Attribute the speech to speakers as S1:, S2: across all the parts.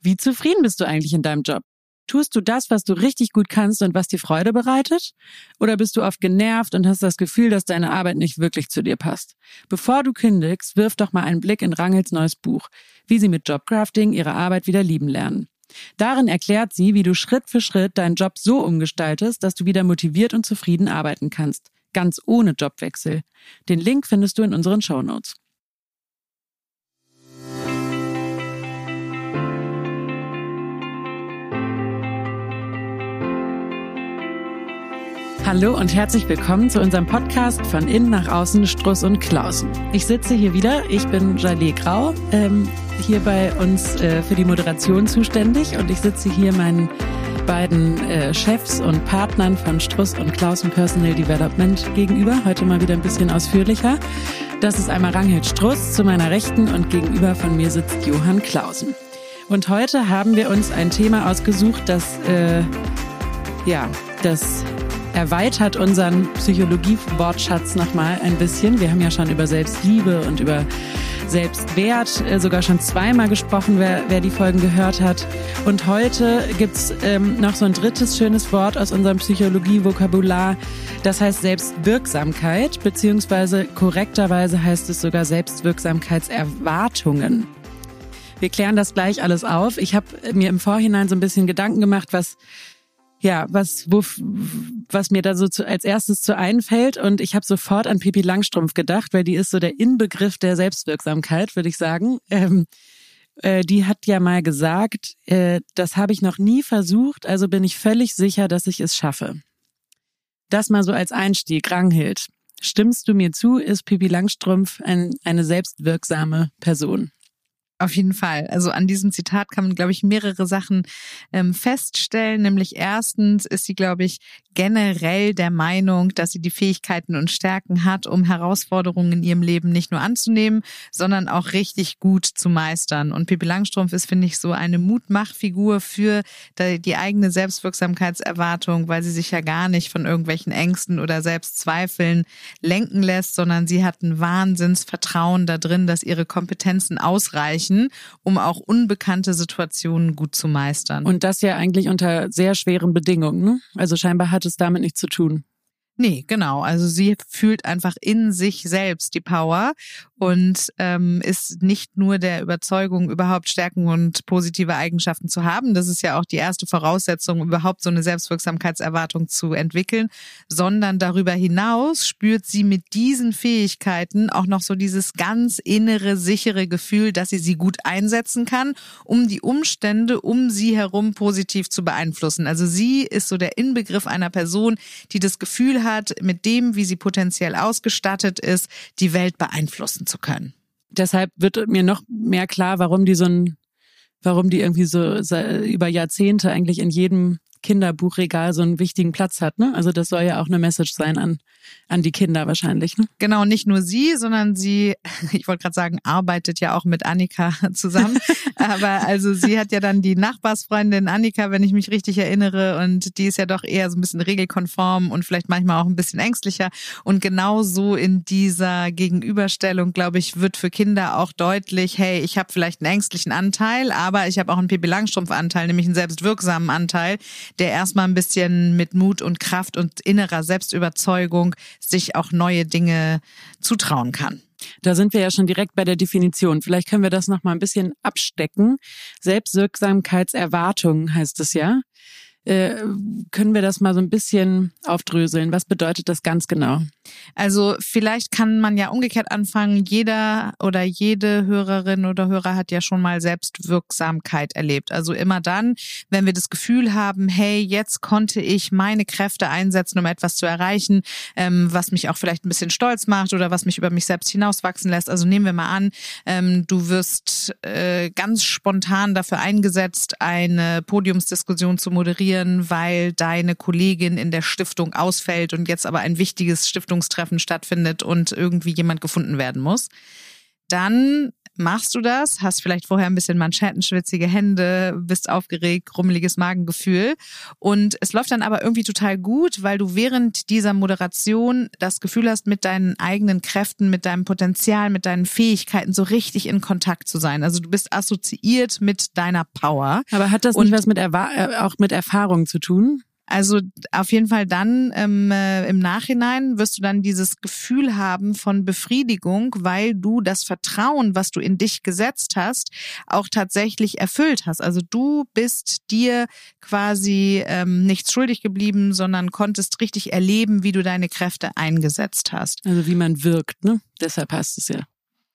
S1: Wie zufrieden bist du eigentlich in deinem Job? Tust du das, was du richtig gut kannst und was dir Freude bereitet? Oder bist du oft genervt und hast das Gefühl, dass deine Arbeit nicht wirklich zu dir passt? Bevor du kündigst, wirf doch mal einen Blick in Rangels neues Buch, wie sie mit Jobcrafting ihre Arbeit wieder lieben lernen. Darin erklärt sie, wie du Schritt für Schritt deinen Job so umgestaltest, dass du wieder motiviert und zufrieden arbeiten kannst. Ganz ohne Jobwechsel. Den Link findest du in unseren Shownotes. Hallo und herzlich willkommen zu unserem Podcast von innen nach außen Struss und Klausen. Ich sitze hier wieder, ich bin Jalé Grau, ähm, hier bei uns äh, für die Moderation zuständig und ich sitze hier meinen beiden äh, Chefs und Partnern von Struss und Klausen Personal Development gegenüber. Heute mal wieder ein bisschen ausführlicher. Das ist einmal Ranghild Struss zu meiner Rechten und gegenüber von mir sitzt Johann Klausen. Und heute haben wir uns ein Thema ausgesucht, das äh, ja, das erweitert unseren Psychologie-Wortschatz nochmal ein bisschen. Wir haben ja schon über Selbstliebe und über Selbstwert äh, sogar schon zweimal gesprochen, wer, wer die Folgen gehört hat. Und heute gibt's ähm, noch so ein drittes schönes Wort aus unserem Psychologie-Vokabular. Das heißt Selbstwirksamkeit, beziehungsweise korrekterweise heißt es sogar Selbstwirksamkeitserwartungen. Wir klären das gleich alles auf. Ich habe mir im Vorhinein so ein bisschen Gedanken gemacht, was ja, was, wo, was mir da so zu, als erstes zu einfällt. Und ich habe sofort an Pipi Langstrumpf gedacht, weil die ist so der Inbegriff der Selbstwirksamkeit, würde ich sagen. Ähm, äh, die hat ja mal gesagt, äh, das habe ich noch nie versucht, also bin ich völlig sicher, dass ich es schaffe. Das mal so als Einstieg, Ranghild. Stimmst du mir zu, ist Pipi Langstrumpf ein, eine selbstwirksame Person?
S2: Auf jeden Fall. Also an diesem Zitat kann man, glaube ich, mehrere Sachen ähm, feststellen. Nämlich erstens ist sie, glaube ich, generell der Meinung, dass sie die Fähigkeiten und Stärken hat, um Herausforderungen in ihrem Leben nicht nur anzunehmen, sondern auch richtig gut zu meistern. Und Pippi Langstrumpf ist, finde ich, so eine Mutmachfigur für die eigene Selbstwirksamkeitserwartung, weil sie sich ja gar nicht von irgendwelchen Ängsten oder Selbstzweifeln lenken lässt, sondern sie hat ein Wahnsinnsvertrauen da drin, dass ihre Kompetenzen ausreichen erreichen, um auch unbekannte Situationen gut zu meistern.
S1: Und das ja eigentlich unter sehr schweren Bedingungen. Ne? Also scheinbar hat es damit nichts zu tun.
S2: Nee, genau. Also sie fühlt einfach in sich selbst die Power und ähm, ist nicht nur der Überzeugung, überhaupt Stärken und positive Eigenschaften zu haben. Das ist ja auch die erste Voraussetzung, überhaupt so eine Selbstwirksamkeitserwartung zu entwickeln, sondern darüber hinaus spürt sie mit diesen Fähigkeiten auch noch so dieses ganz innere, sichere Gefühl, dass sie sie gut einsetzen kann, um die Umstände um sie herum positiv zu beeinflussen. Also sie ist so der Inbegriff einer Person, die das Gefühl hat, mit dem, wie sie potenziell ausgestattet ist, die Welt beeinflussen zu können.
S1: Deshalb wird mir noch mehr klar, warum die so ein, warum die irgendwie so über Jahrzehnte eigentlich in jedem Kinderbuchregal so einen wichtigen Platz hat. Ne? Also das soll ja auch eine Message sein an, an die Kinder wahrscheinlich. Ne?
S2: Genau, nicht nur sie, sondern sie, ich wollte gerade sagen, arbeitet ja auch mit Annika zusammen. Aber also sie hat ja dann die Nachbarsfreundin Annika, wenn ich mich richtig erinnere. Und die ist ja doch eher so ein bisschen regelkonform und vielleicht manchmal auch ein bisschen ängstlicher. Und genau so in dieser Gegenüberstellung, glaube ich, wird für Kinder auch deutlich, hey, ich habe vielleicht einen ängstlichen Anteil, aber ich habe auch einen Pippi Langstrumpf-Anteil, nämlich einen selbstwirksamen Anteil, der erstmal ein bisschen mit Mut und Kraft und innerer Selbstüberzeugung sich auch neue Dinge zutrauen kann.
S1: Da sind wir ja schon direkt bei der Definition. Vielleicht können wir das noch mal ein bisschen abstecken. Selbstwirksamkeitserwartung heißt es ja. Äh, können wir das mal so ein bisschen aufdröseln? Was bedeutet das ganz genau?
S2: Also vielleicht kann man ja umgekehrt anfangen. Jeder oder jede Hörerin oder Hörer hat ja schon mal Selbstwirksamkeit erlebt. Also immer dann, wenn wir das Gefühl haben, hey, jetzt konnte ich meine Kräfte einsetzen, um etwas zu erreichen, ähm, was mich auch vielleicht ein bisschen stolz macht oder was mich über mich selbst hinauswachsen lässt. Also nehmen wir mal an, ähm, du wirst äh, ganz spontan dafür eingesetzt, eine Podiumsdiskussion zu moderieren frustrieren, weil deine Kollegin in der Stiftung ausfällt und jetzt aber ein wichtiges Stiftungstreffen stattfindet und irgendwie jemand gefunden werden muss, dann machst du das, hast vielleicht vorher ein bisschen manschettenschwitzige Hände, bist aufgeregt, rummeliges Magengefühl und es läuft dann aber irgendwie total gut, weil du während dieser Moderation das Gefühl hast, mit deinen eigenen Kräften, mit deinem Potenzial, mit deinen Fähigkeiten so richtig in Kontakt zu sein. Also du bist assoziiert mit deiner Power.
S1: Aber hat das nicht was mit Erwa äh, auch mit Erfahrung zu tun?
S2: Also auf jeden Fall dann ähm, äh, im Nachhinein wirst du dann dieses Gefühl haben von Befriedigung, weil du das Vertrauen, was du in dich gesetzt hast, auch tatsächlich erfüllt hast. Also du bist dir quasi ähm, nichts schuldig geblieben, sondern konntest richtig erleben, wie du deine Kräfte eingesetzt hast.
S1: Also wie man wirkt, ne? Deshalb heißt es ja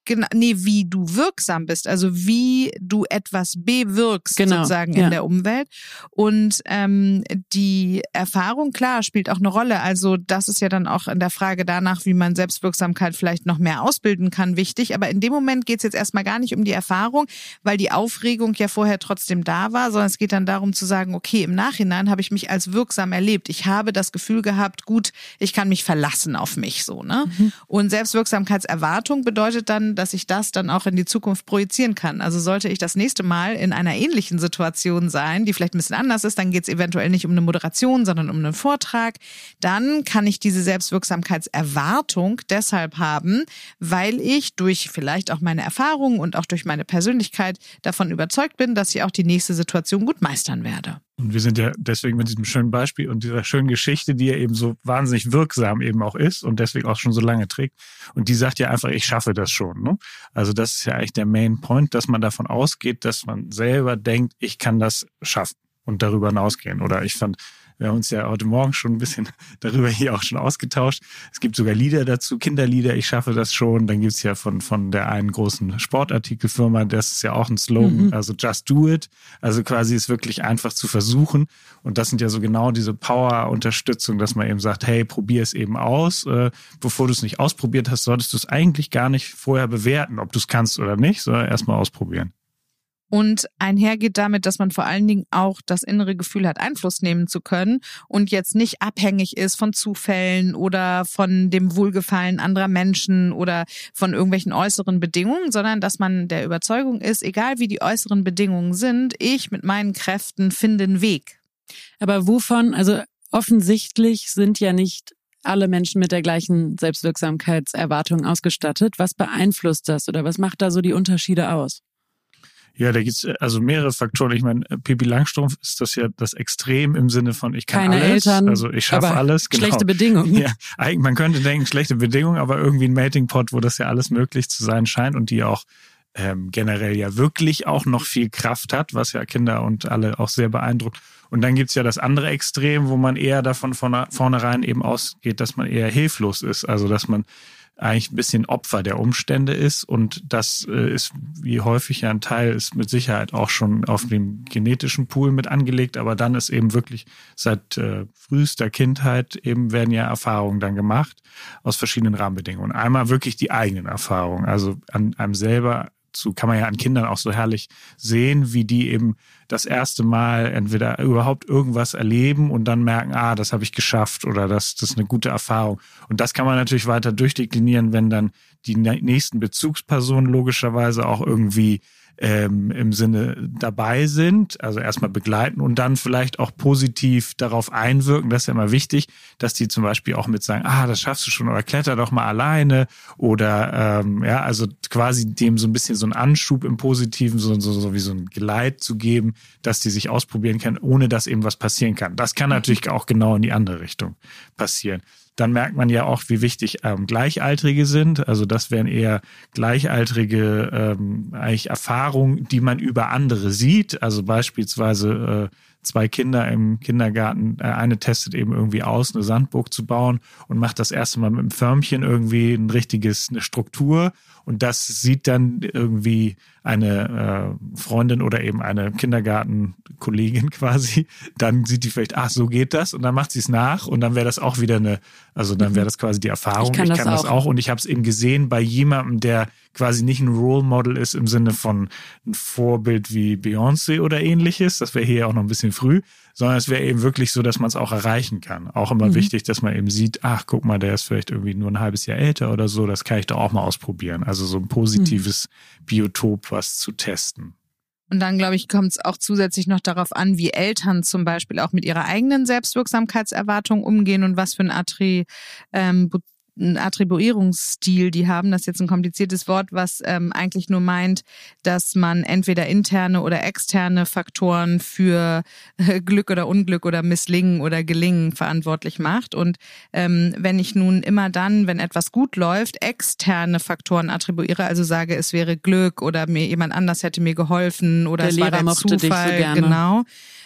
S2: genau, nee, wie du wirksam bist, also wie du etwas bewirkst genau, sozusagen ja. in der Umwelt. Und ähm, die Erfahrung, klar, spielt auch eine Rolle. Also das ist ja dann auch in der Frage danach, wie man Selbstwirksamkeit vielleicht noch mehr ausbilden kann, wichtig. Aber in dem Moment geht es jetzt erstmal gar nicht um die Erfahrung, weil die Aufregung ja vorher trotzdem da war, sondern es geht dann darum zu sagen, okay, im Nachhinein habe ich mich als wirksam erlebt. Ich habe das Gefühl gehabt, gut, ich kann mich verlassen auf mich so. Ne? Mhm. Und Selbstwirksamkeitserwartung bedeutet dann, dass ich das dann auch in die Zukunft projizieren kann. Also sollte ich das nächste Mal in einer ähnlichen Situation sein, die vielleicht ein bisschen anders ist, dann geht es eventuell nicht um eine Moderation, sondern um einen Vortrag, dann kann ich diese Selbstwirksamkeitserwartung deshalb haben, weil ich durch vielleicht auch meine Erfahrungen und auch durch meine Persönlichkeit davon überzeugt bin, dass ich auch die nächste Situation gut meistern werde.
S3: Und wir sind ja deswegen mit diesem schönen Beispiel und dieser schönen Geschichte, die ja eben so wahnsinnig wirksam eben auch ist und deswegen auch schon so lange trägt. Und die sagt ja einfach, ich schaffe das schon. Ne? Also das ist ja eigentlich der Main Point, dass man davon ausgeht, dass man selber denkt, ich kann das schaffen und darüber hinausgehen. Oder ich fand wir haben uns ja heute Morgen schon ein bisschen darüber hier auch schon ausgetauscht. Es gibt sogar Lieder dazu, Kinderlieder, ich schaffe das schon. Dann gibt's ja von, von der einen großen Sportartikelfirma, das ist ja auch ein Slogan, mhm. also just do it. Also quasi ist wirklich einfach zu versuchen. Und das sind ja so genau diese Power-Unterstützung, dass man eben sagt, hey, probier es eben aus. Äh, bevor du es nicht ausprobiert hast, solltest du es eigentlich gar nicht vorher bewerten, ob du es kannst oder nicht, sondern erstmal ausprobieren.
S2: Und einhergeht damit, dass man vor allen Dingen auch das innere Gefühl hat, Einfluss nehmen zu können und jetzt nicht abhängig ist von Zufällen oder von dem Wohlgefallen anderer Menschen oder von irgendwelchen äußeren Bedingungen, sondern dass man der Überzeugung ist, egal wie die äußeren Bedingungen sind, ich mit meinen Kräften finde einen Weg.
S1: Aber wovon, also offensichtlich sind ja nicht alle Menschen mit der gleichen Selbstwirksamkeitserwartung ausgestattet. Was beeinflusst das oder was macht da so die Unterschiede aus?
S3: Ja, da gibt's äh, also mehrere Faktoren. Ich meine, äh, Pippi Langstrumpf ist das ja das Extrem im Sinne von ich kann
S1: Keine
S3: alles,
S1: Eltern,
S3: also ich schaffe alles.
S1: Genau. Schlechte Bedingungen.
S3: Ja, eigentlich, man könnte denken schlechte Bedingungen, aber irgendwie ein Mating Pot, wo das ja alles möglich zu sein scheint und die auch ähm, generell ja wirklich auch noch viel Kraft hat, was ja Kinder und alle auch sehr beeindruckt. Und dann gibt's ja das andere Extrem, wo man eher davon von vornherein eben ausgeht, dass man eher hilflos ist. Also dass man eigentlich ein bisschen Opfer der Umstände ist. Und das äh, ist, wie häufig ja ein Teil, ist mit Sicherheit auch schon auf dem genetischen Pool mit angelegt. Aber dann ist eben wirklich seit äh, frühester Kindheit eben werden ja Erfahrungen dann gemacht aus verschiedenen Rahmenbedingungen. Einmal wirklich die eigenen Erfahrungen, also an einem selber zu, kann man ja an Kindern auch so herrlich sehen, wie die eben das erste Mal entweder überhaupt irgendwas erleben und dann merken, ah, das habe ich geschafft oder das, das ist eine gute Erfahrung. Und das kann man natürlich weiter durchdeklinieren, wenn dann die nächsten Bezugspersonen logischerweise auch irgendwie ähm, im Sinne dabei sind, also erstmal begleiten und dann vielleicht auch positiv darauf einwirken. Das ist ja immer wichtig, dass die zum Beispiel auch mit sagen, ah, das schaffst du schon oder kletter doch mal alleine oder ähm, ja, also quasi dem so ein bisschen so einen Anschub im Positiven, so, so, so wie so ein Geleit zu geben, dass die sich ausprobieren können, ohne dass eben was passieren kann. Das kann natürlich auch genau in die andere Richtung passieren dann merkt man ja auch, wie wichtig ähm, Gleichaltrige sind. Also das wären eher gleichaltrige ähm, eigentlich Erfahrungen, die man über andere sieht. Also beispielsweise äh, zwei Kinder im Kindergarten, äh, eine testet eben irgendwie aus, eine Sandburg zu bauen und macht das erste Mal mit einem Förmchen irgendwie ein richtiges, eine Struktur und das sieht dann irgendwie eine äh, Freundin oder eben eine Kindergartenkollegin quasi, dann sieht die vielleicht, ach, so geht das und dann macht sie es nach und dann wäre das auch wieder eine Also dann wäre das quasi die Erfahrung.
S1: Ich kann, das,
S3: das,
S1: auch.
S3: auch und ich habe es eben gesehen bei jemandem, der quasi nicht ein Role Model ist im Sinne von ein Vorbild wie Beyoncé oder ähnliches. Das wäre hier auch noch ein bisschen früh, sondern es wäre eben wirklich so, dass man es auch erreichen kann. Auch immer
S1: Mhm.
S3: wichtig, dass man eben sieht, ach, guck mal, der ist vielleicht irgendwie nur ein halbes Jahr älter oder so. Das kann ich doch auch mal ausprobieren. Also so ein positives Biotop, was zu testen.
S2: Und dann, glaube ich, kommt es auch zusätzlich noch darauf an, wie Eltern zum Beispiel auch mit ihrer eigenen Selbstwirksamkeitserwartung umgehen und was für ein Attri, ähm, Bu- ein Attribuierungsstil die haben. Das ist jetzt ein kompliziertes Wort, was ähm, eigentlich nur meint, dass man entweder interne oder externe Faktoren für äh, Glück oder Unglück oder Misslingen oder Gelingen verantwortlich macht. Und ähm, wenn ich nun immer dann, wenn etwas gut läuft, externe Faktoren attribuiere, also sage, es wäre Glück oder mir jemand anders hätte mir geholfen oder
S1: Der
S2: es war
S1: Lehrer
S2: der
S1: dich so
S2: Zufall,
S1: gerne.
S2: genau.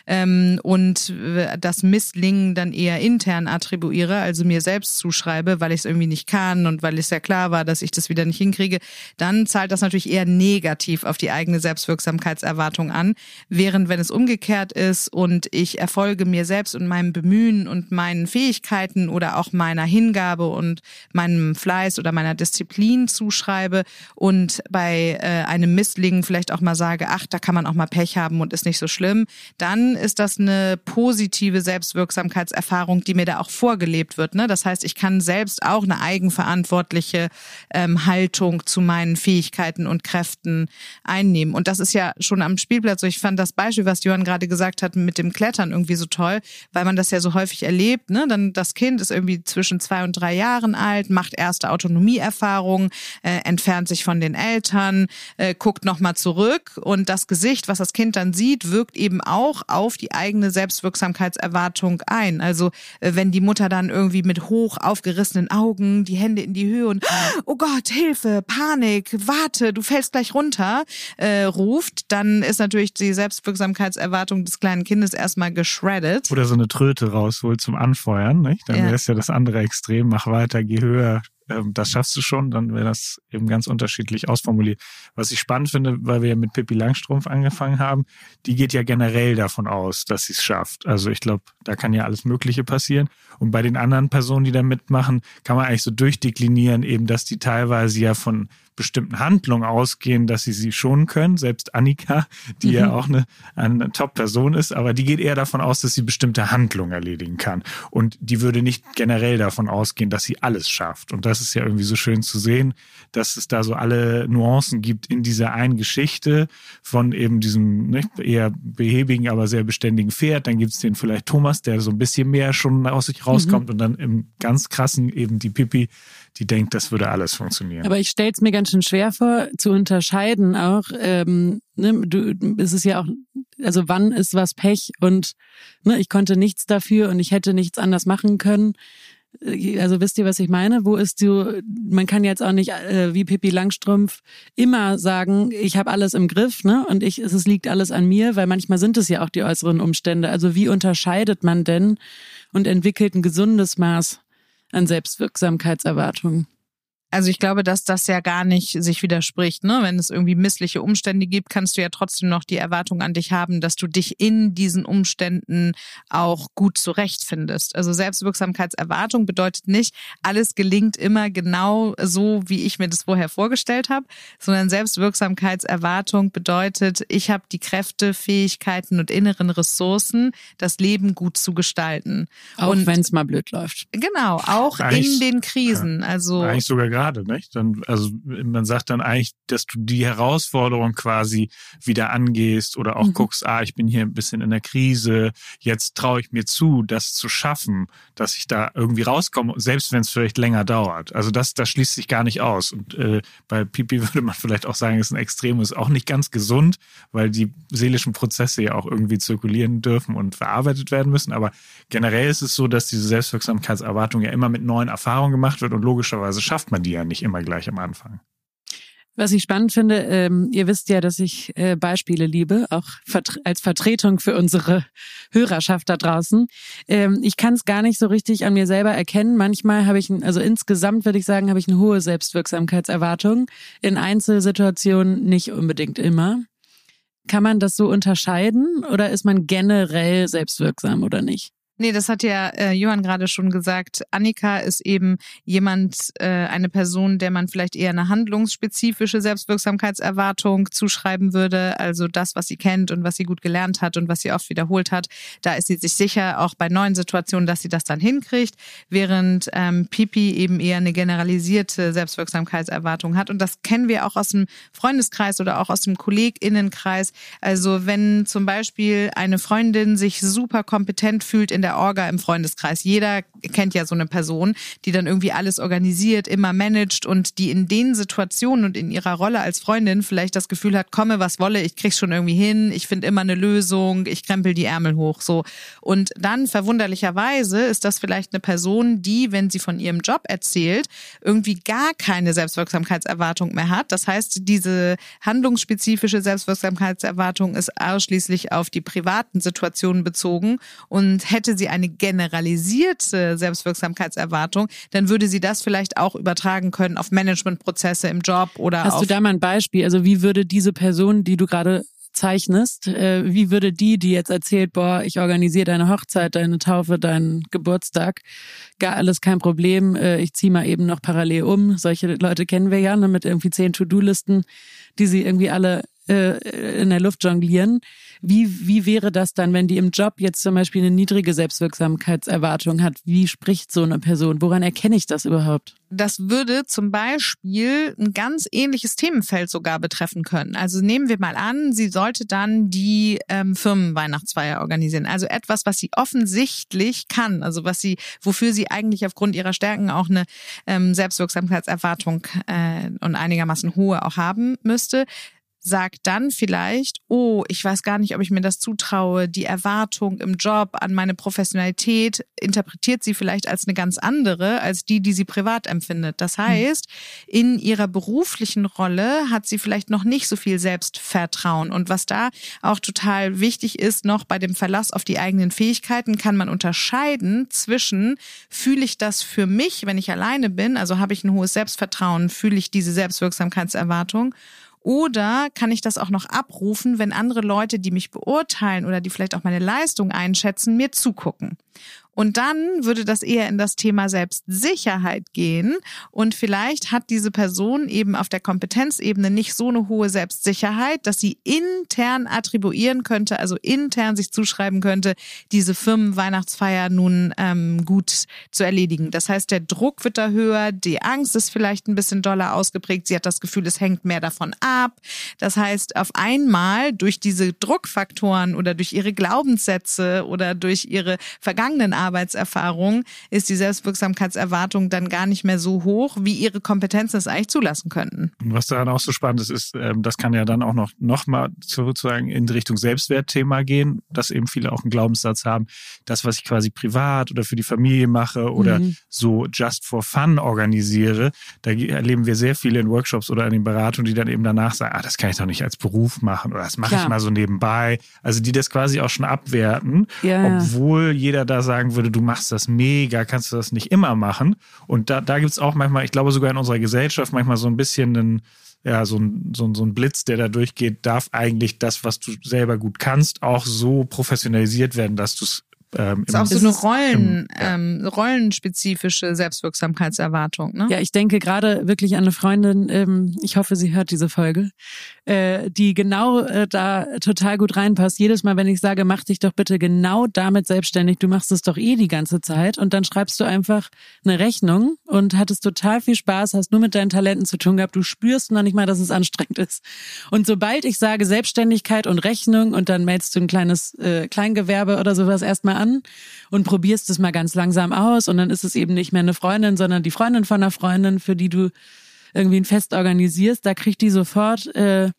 S2: Ähm, und äh, das Misslingen dann eher intern attribuiere, also mir selbst zuschreibe, weil ich es irgendwie nicht kann und weil es ja klar war, dass ich das wieder nicht hinkriege, dann zahlt das natürlich eher negativ auf die eigene Selbstwirksamkeitserwartung an. Während wenn es umgekehrt ist und ich Erfolge mir selbst und meinem Bemühen und meinen Fähigkeiten oder auch meiner Hingabe und meinem Fleiß oder meiner Disziplin zuschreibe und bei äh, einem Misslingen vielleicht auch mal sage, ach, da kann man auch mal Pech haben und ist nicht so schlimm, dann ist das eine positive Selbstwirksamkeitserfahrung, die mir da auch vorgelebt wird. Ne? Das heißt, ich kann selbst auch eine eigenverantwortliche ähm, Haltung zu meinen Fähigkeiten und Kräften einnehmen. Und das ist ja schon am Spielplatz so. Ich fand das Beispiel, was Johann gerade gesagt hat, mit dem Klettern irgendwie so toll, weil man das ja so häufig erlebt. Ne? Dann das Kind ist irgendwie zwischen zwei und drei Jahren alt, macht erste Autonomieerfahrungen, äh, entfernt sich von den Eltern, äh, guckt nochmal zurück und das Gesicht, was das Kind dann sieht, wirkt eben auch auf die eigene Selbstwirksamkeitserwartung ein. Also äh, wenn die Mutter dann irgendwie mit hoch aufgerissenen Augen die Hände in die Höhe und oh Gott, Hilfe, Panik, warte, du fällst gleich runter, äh, ruft, dann ist natürlich die Selbstwirksamkeitserwartung des kleinen Kindes erstmal geschreddet.
S3: Oder so eine Tröte rausholt zum Anfeuern, nicht? Dann
S2: Ja.
S3: wäre es ja das andere Extrem, mach weiter, geh höher, ähm, das schaffst du schon, dann wäre das eben ganz unterschiedlich ausformuliert. Was ich spannend finde, weil wir ja mit Pippi Langstrumpf angefangen haben, die geht ja generell davon aus, dass sie es schafft. Also ich glaube, da kann ja alles Mögliche passieren. Und bei den anderen Personen, die da mitmachen, kann man eigentlich so durchdeklinieren, eben, dass die teilweise ja von bestimmten Handlungen ausgehen, dass sie sie schonen können. Selbst Annika, die ja auch eine, eine Top-Person ist, aber die geht eher davon aus, dass sie bestimmte Handlungen erledigen kann. Und die würde nicht generell davon ausgehen, dass sie alles schafft. Und das ist ja irgendwie so schön zu sehen, dass es da so alle Nuancen gibt in dieser einen Geschichte von eben diesem nicht, eher behäbigen, aber sehr beständigen Pferd. Dann gibt es den vielleicht Thomas, der so ein bisschen mehr schon aus sich rauskommt und dann im ganz krassen eben die Pippi, die denkt, das würde alles funktionieren.
S1: Aber ich stelle es mir ganz schön schwer vor, zu unterscheiden auch. Ähm, ne, du, es ist ja auch, also wann ist was Pech und ne, ich konnte nichts dafür und ich hätte nichts anders machen können. Äh, Also wisst ihr, was ich meine? Wo ist du? Man kann jetzt auch nicht äh, wie Pippi Langstrumpf immer sagen, ich habe alles im Griff, ne? Und ich, es es liegt alles an mir, weil manchmal sind es ja auch die äußeren Umstände. Also wie unterscheidet man denn und entwickelt ein gesundes Maß an Selbstwirksamkeitserwartungen?
S2: Also ich glaube, dass das ja gar nicht sich widerspricht. Ne? Wenn es irgendwie missliche Umstände gibt, kannst du ja trotzdem noch die Erwartung an dich haben, dass du dich in diesen Umständen auch gut zurechtfindest. Also Selbstwirksamkeitserwartung bedeutet nicht, alles gelingt immer genau so, wie ich mir das vorher vorgestellt habe, sondern Selbstwirksamkeitserwartung bedeutet, ich habe die Kräfte, Fähigkeiten und inneren Ressourcen, das Leben gut zu gestalten.
S1: Auch
S2: Und-
S1: wenn es mal blöd läuft.
S2: Genau, auch
S3: Eigentlich-
S2: in den Krisen. Also
S3: Eigentlich sogar gerade, nicht? Dann, also man sagt dann eigentlich, dass du die Herausforderung quasi wieder angehst oder auch
S1: Mhm.
S3: guckst, ah, ich bin hier ein bisschen in der Krise, jetzt traue ich mir zu, das zu schaffen, dass ich da irgendwie rauskomme, selbst wenn es vielleicht länger dauert. Also das, das schließt sich gar nicht aus. Und äh, bei Pipi würde man vielleicht auch sagen, ist ein Extrem, ist auch nicht ganz gesund, weil die seelischen Prozesse ja auch irgendwie zirkulieren dürfen und verarbeitet werden müssen. Aber generell ist es so, dass diese Selbstwirksamkeitserwartung ja immer mit neuen Erfahrungen gemacht wird und logischerweise schafft man die ja nicht immer gleich am Anfang.
S1: Was ich spannend finde, ähm, ihr wisst ja, dass ich äh, Beispiele liebe, auch vert als Vertretung für unsere Hörerschaft da draußen. Ähm, ich kann es gar nicht so richtig an mir selber erkennen. Manchmal habe ich, ein, also insgesamt würde ich sagen, habe ich eine hohe Selbstwirksamkeitserwartung. In Einzelsituationen nicht unbedingt immer. Kann man das so unterscheiden oder ist man generell selbstwirksam oder nicht?
S2: Nee, das hat ja äh, Johann gerade schon gesagt. Annika ist eben jemand, äh, eine Person, der man vielleicht eher eine handlungsspezifische Selbstwirksamkeitserwartung zuschreiben würde. Also das, was sie kennt und was sie gut gelernt hat und was sie oft wiederholt hat. Da ist sie sich sicher, auch bei neuen Situationen, dass sie das dann hinkriegt. Während ähm, Pipi eben eher eine generalisierte Selbstwirksamkeitserwartung hat. Und das kennen wir auch aus dem Freundeskreis oder auch aus dem KollegInnenkreis. Also wenn zum Beispiel eine Freundin sich super kompetent fühlt in der der Orga im Freundeskreis. Jeder kennt ja so eine Person, die dann irgendwie alles organisiert, immer managt und die in den Situationen und in ihrer Rolle als Freundin vielleicht das Gefühl hat, komme was wolle, ich krieg's schon irgendwie hin, ich finde immer eine Lösung, ich krempel die Ärmel hoch, so. Und dann verwunderlicherweise ist das vielleicht eine Person, die, wenn sie von ihrem Job erzählt, irgendwie gar keine Selbstwirksamkeitserwartung mehr hat. Das heißt, diese handlungsspezifische Selbstwirksamkeitserwartung ist ausschließlich auf die privaten Situationen bezogen und hätte sie eine generalisierte Selbstwirksamkeitserwartung, dann würde sie das vielleicht auch übertragen können auf Managementprozesse im Job oder
S1: Hast du da mal ein Beispiel? Also wie würde diese Person, die du gerade zeichnest, äh, wie würde die, die jetzt erzählt, boah, ich organisiere deine Hochzeit, deine Taufe, deinen Geburtstag, gar alles kein Problem, äh, ich ziehe mal eben noch parallel um. Solche Leute kennen wir ja, ne, mit irgendwie zehn To-Do-Listen, die sie irgendwie alle äh, in der Luft jonglieren. Wie, wie wäre das dann, wenn die im Job jetzt zum Beispiel eine niedrige Selbstwirksamkeitserwartung hat? Wie spricht so eine Person? Woran erkenne ich das überhaupt?
S2: Das würde zum Beispiel ein ganz ähnliches Themenfeld sogar betreffen können. Also nehmen wir mal an, sie sollte dann die ähm, Firmenweihnachtsfeier organisieren. Also etwas, was sie offensichtlich kann, also was sie, wofür sie eigentlich aufgrund ihrer Stärken auch eine ähm, Selbstwirksamkeitserwartung äh, und einigermaßen hohe auch haben müsste sagt dann vielleicht, oh, ich weiß gar nicht, ob ich mir das zutraue, die Erwartung im Job an meine Professionalität interpretiert sie vielleicht als eine ganz andere, als die, die sie privat empfindet. Das hm. heißt, in ihrer beruflichen Rolle hat sie vielleicht noch nicht so viel Selbstvertrauen. Und was da auch total wichtig ist, noch bei dem Verlass auf die eigenen Fähigkeiten, kann man unterscheiden zwischen, fühle ich das für mich, wenn ich alleine bin, also habe ich ein hohes Selbstvertrauen, fühle ich diese Selbstwirksamkeitserwartung oder kann ich das auch noch abrufen, wenn andere Leute, die mich beurteilen oder die vielleicht auch meine Leistung einschätzen, mir zugucken? Und dann würde das eher in das Thema Selbstsicherheit gehen. Und vielleicht hat diese Person eben auf der Kompetenzebene nicht so eine hohe Selbstsicherheit, dass sie intern attribuieren könnte, also intern sich zuschreiben könnte, diese Firmenweihnachtsfeier nun ähm, gut zu erledigen. Das heißt, der Druck wird da höher, die Angst ist vielleicht ein bisschen doller ausgeprägt. Sie hat das Gefühl, es hängt mehr davon ab. Das heißt, auf einmal durch diese Druckfaktoren oder durch ihre Glaubenssätze oder durch ihre vergangenen Arbeiten Arbeitserfahrung ist die Selbstwirksamkeitserwartung dann gar nicht mehr so hoch, wie ihre Kompetenzen es eigentlich zulassen könnten.
S3: Was daran auch so spannend ist, ist, ähm, das kann ja dann auch noch, noch mal sozusagen in Richtung Selbstwertthema gehen, dass eben viele auch einen Glaubenssatz haben, das, was ich quasi privat oder für die Familie mache oder mhm. so just for fun organisiere, da erleben wir sehr viele in Workshops oder in den Beratungen, die dann eben danach sagen, ah, das kann ich doch nicht als Beruf machen oder das mache Klar. ich mal so nebenbei. Also die das quasi auch schon abwerten, ja. obwohl jeder da sagen würde, würde, du machst das mega, kannst du das nicht immer machen. Und da, da gibt es auch manchmal, ich glaube sogar in unserer Gesellschaft, manchmal so ein bisschen einen, ja, so ein, so, ein, so ein Blitz, der da durchgeht, darf eigentlich das, was du selber gut kannst, auch so professionalisiert werden, dass du es
S2: ähm, das ist auch so eine Rollen, im, ja. ähm, rollenspezifische Selbstwirksamkeitserwartung. Ne?
S1: Ja, ich denke gerade wirklich an eine Freundin, ähm, ich hoffe, sie hört diese Folge, äh, die genau äh, da total gut reinpasst. Jedes Mal, wenn ich sage, mach dich doch bitte genau damit selbstständig, du machst es doch eh die ganze Zeit und dann schreibst du einfach eine Rechnung und hattest total viel Spaß, hast nur mit deinen Talenten zu tun gehabt, du spürst noch nicht mal, dass es anstrengend ist. Und sobald ich sage Selbstständigkeit und Rechnung und dann meldest du ein kleines äh, Kleingewerbe oder sowas erstmal an und probierst es mal ganz langsam aus und dann ist es eben nicht mehr eine Freundin, sondern die Freundin von einer Freundin, für die du irgendwie ein Fest organisierst, da kriegt die sofort äh,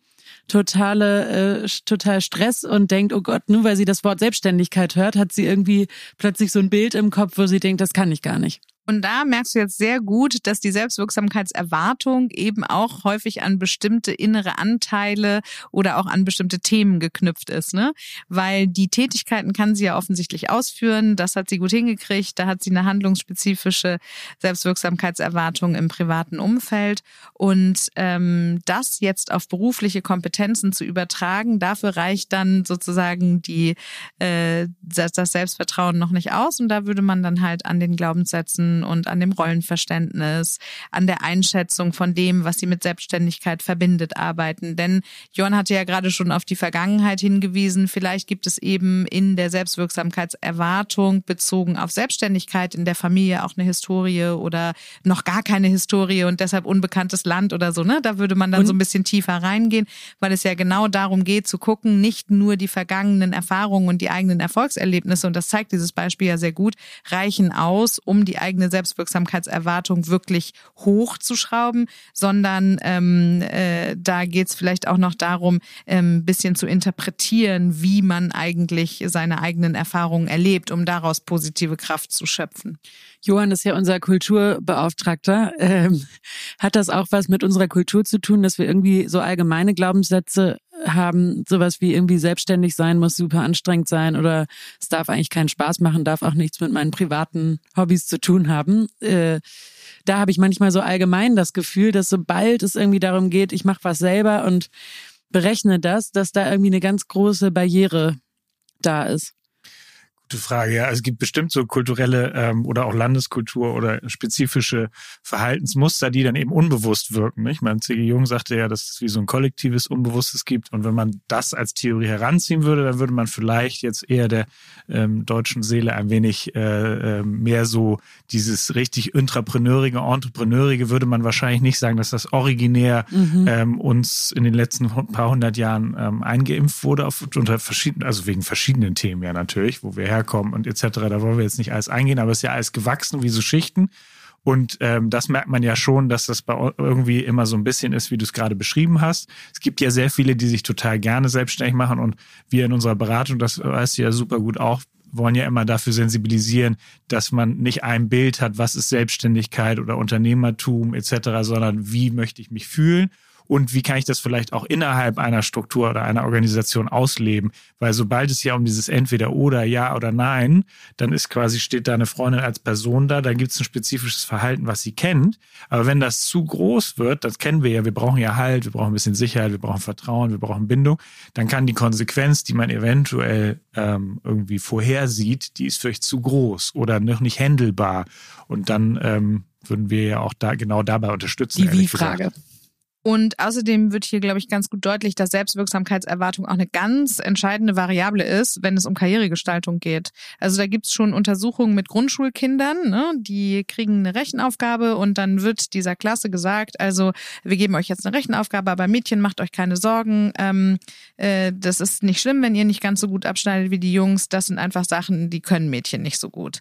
S1: totale, äh, total Stress und denkt, oh Gott, nur weil sie das Wort Selbstständigkeit hört, hat sie irgendwie plötzlich so ein Bild im Kopf, wo sie denkt, das kann ich gar nicht.
S2: Und da merkst du jetzt sehr gut, dass die Selbstwirksamkeitserwartung eben auch häufig an bestimmte innere Anteile oder auch an bestimmte Themen geknüpft ist, ne? Weil die Tätigkeiten kann sie ja offensichtlich ausführen. Das hat sie gut hingekriegt. Da hat sie eine handlungsspezifische Selbstwirksamkeitserwartung im privaten Umfeld. Und ähm, das jetzt auf berufliche Kompetenzen zu übertragen, dafür reicht dann sozusagen die äh, das Selbstvertrauen noch nicht aus. Und da würde man dann halt an den Glaubenssätzen und an dem Rollenverständnis, an der Einschätzung von dem, was sie mit Selbstständigkeit verbindet, arbeiten. Denn Jörn hatte ja gerade schon auf die Vergangenheit hingewiesen. Vielleicht gibt es eben in der Selbstwirksamkeitserwartung bezogen auf Selbstständigkeit in der Familie auch eine Historie oder noch gar keine Historie und deshalb unbekanntes Land oder so. Ne? Da würde man dann und? so ein bisschen tiefer reingehen, weil es ja genau darum geht zu gucken, nicht nur die vergangenen Erfahrungen und die eigenen Erfolgserlebnisse, und das zeigt dieses Beispiel ja sehr gut, reichen aus, um die eigene Selbstwirksamkeitserwartung wirklich hochzuschrauben, sondern ähm, äh, da geht es vielleicht auch noch darum, ähm, bisschen zu interpretieren, wie man eigentlich seine eigenen Erfahrungen erlebt, um daraus positive Kraft zu schöpfen.
S1: Johann ist ja unser Kulturbeauftragter. Ähm, hat das auch was mit unserer Kultur zu tun, dass wir irgendwie so allgemeine Glaubenssätze haben, sowas wie irgendwie selbstständig sein muss super anstrengend sein oder es darf eigentlich keinen Spaß machen, darf auch nichts mit meinen privaten Hobbys zu tun haben. Äh, da habe ich manchmal so allgemein das Gefühl, dass sobald es irgendwie darum geht, ich mache was selber und berechne das, dass da irgendwie eine ganz große Barriere da ist.
S3: Gute Frage, ja. Es gibt bestimmt so kulturelle ähm, oder auch Landeskultur oder spezifische Verhaltensmuster, die dann eben unbewusst wirken. Nicht? Mein C.G. Jung sagte ja, dass es wie so ein kollektives Unbewusstes gibt. Und wenn man das als Theorie heranziehen würde, dann würde man vielleicht jetzt eher der ähm, deutschen Seele ein wenig äh, äh, mehr so dieses richtig intrapreneurige, entrepreneurige, würde man wahrscheinlich nicht sagen, dass das originär mhm. ähm, uns in den letzten paar hundert Jahren ähm, eingeimpft wurde, auf, unter verschiedenen, also wegen verschiedenen Themen ja natürlich, wo wir her herkommen und etc. Da wollen wir jetzt nicht alles eingehen, aber es ist ja alles gewachsen wie so Schichten. Und ähm, das merkt man ja schon, dass das bei irgendwie immer so ein bisschen ist, wie du es gerade beschrieben hast. Es gibt ja sehr viele, die sich total gerne selbstständig machen und wir in unserer Beratung, das weißt du ja super gut auch, wollen ja immer dafür sensibilisieren, dass man nicht ein Bild hat, was ist Selbstständigkeit oder Unternehmertum etc., sondern wie möchte ich mich fühlen und wie kann ich das vielleicht auch innerhalb einer Struktur oder einer Organisation ausleben. Weil sobald es ja um dieses entweder oder ja oder nein, dann ist quasi, steht da eine Freundin als Person da, da gibt es ein spezifisches Verhalten, was sie kennt. Aber wenn das zu groß wird, das kennen wir ja, wir brauchen ja Halt, wir brauchen ein bisschen Sicherheit, wir brauchen Vertrauen, wir brauchen Bindung, dann kann die Konsequenz, die man eventuell ähm, irgendwie vorhersieht, die ist vielleicht zu groß oder noch nicht handelbar. Und dann ähm, würden wir ja auch da genau dabei unterstützen.
S1: Die Wie-Frage.
S2: Und außerdem wird hier, glaube ich, ganz gut deutlich, dass Selbstwirksamkeitserwartung auch eine ganz entscheidende Variable ist, wenn es um Karrieregestaltung geht. Also da gibt's schon Untersuchungen mit Grundschulkindern, ne? die kriegen eine Rechenaufgabe und dann wird dieser Klasse gesagt, also wir geben euch jetzt eine Rechenaufgabe, aber Mädchen macht euch keine Sorgen. Ähm, äh, das ist nicht schlimm, wenn ihr nicht ganz so gut abschneidet wie die Jungs. Das sind einfach Sachen, die können Mädchen nicht so gut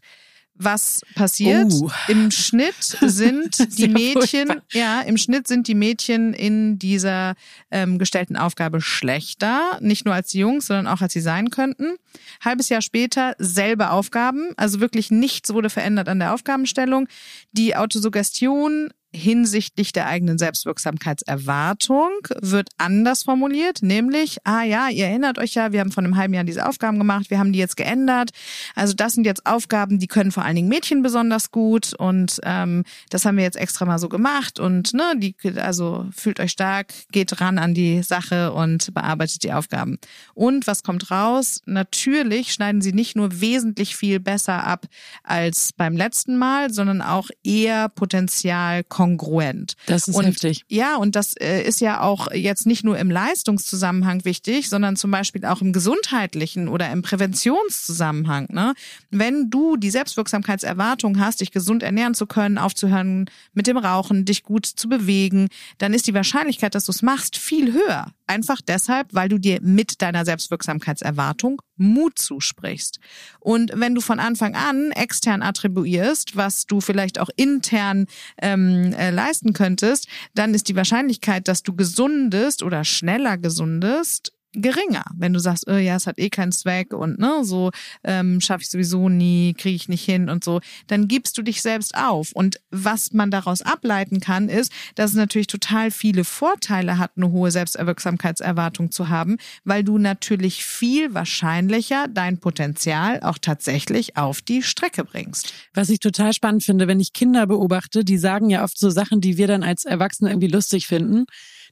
S2: was passiert. Uh. Im Schnitt sind die Mädchen, furchtbar. ja, im Schnitt sind die Mädchen in dieser ähm, gestellten Aufgabe schlechter, nicht nur als die Jungs, sondern auch als sie sein könnten. Halbes Jahr später selbe Aufgaben, also wirklich nichts wurde verändert an der Aufgabenstellung. Die Autosuggestion hinsichtlich der eigenen Selbstwirksamkeitserwartung wird anders formuliert, nämlich, ah ja, ihr erinnert euch ja, wir haben vor einem halben Jahr diese Aufgaben gemacht, wir haben die jetzt geändert. Also das sind jetzt Aufgaben, die können vor allen Dingen Mädchen besonders gut und ähm, das haben wir jetzt extra mal so gemacht und ne, die, also fühlt euch stark, geht ran an die Sache und bearbeitet die Aufgaben. Und was kommt raus? Natürlich schneiden sie nicht nur wesentlich viel besser ab als beim letzten Mal, sondern auch eher Potenzial kongruent.
S1: Das ist
S2: und,
S1: heftig.
S2: Ja, und das äh, ist ja auch jetzt nicht nur im Leistungszusammenhang wichtig, sondern zum Beispiel auch im gesundheitlichen oder im Präventionszusammenhang. Ne? Wenn du die Selbstwirksamkeitserwartung hast, dich gesund ernähren zu können, aufzuhören mit dem Rauchen, dich gut zu bewegen, dann ist die Wahrscheinlichkeit, dass du es machst, viel höher. Einfach deshalb, weil du dir mit deiner Selbstwirksamkeitserwartung Mut zusprichst. Und wenn du von Anfang an extern attribuierst, was du vielleicht auch intern ähm, äh, leisten könntest, dann ist die Wahrscheinlichkeit, dass du gesundest oder schneller gesundest, geringer. Wenn du sagst, oh, ja, es hat eh keinen Zweck und ne, so ähm, schaffe ich sowieso nie, kriege ich nicht hin und so, dann gibst du dich selbst auf. Und was man daraus ableiten kann, ist, dass es natürlich total viele Vorteile hat, eine hohe Selbsterwirksamkeitserwartung zu haben, weil du natürlich viel wahrscheinlicher dein Potenzial auch tatsächlich auf die Strecke bringst.
S1: Was ich total spannend finde, wenn ich Kinder beobachte, die sagen ja oft so Sachen, die wir dann als Erwachsene irgendwie lustig finden,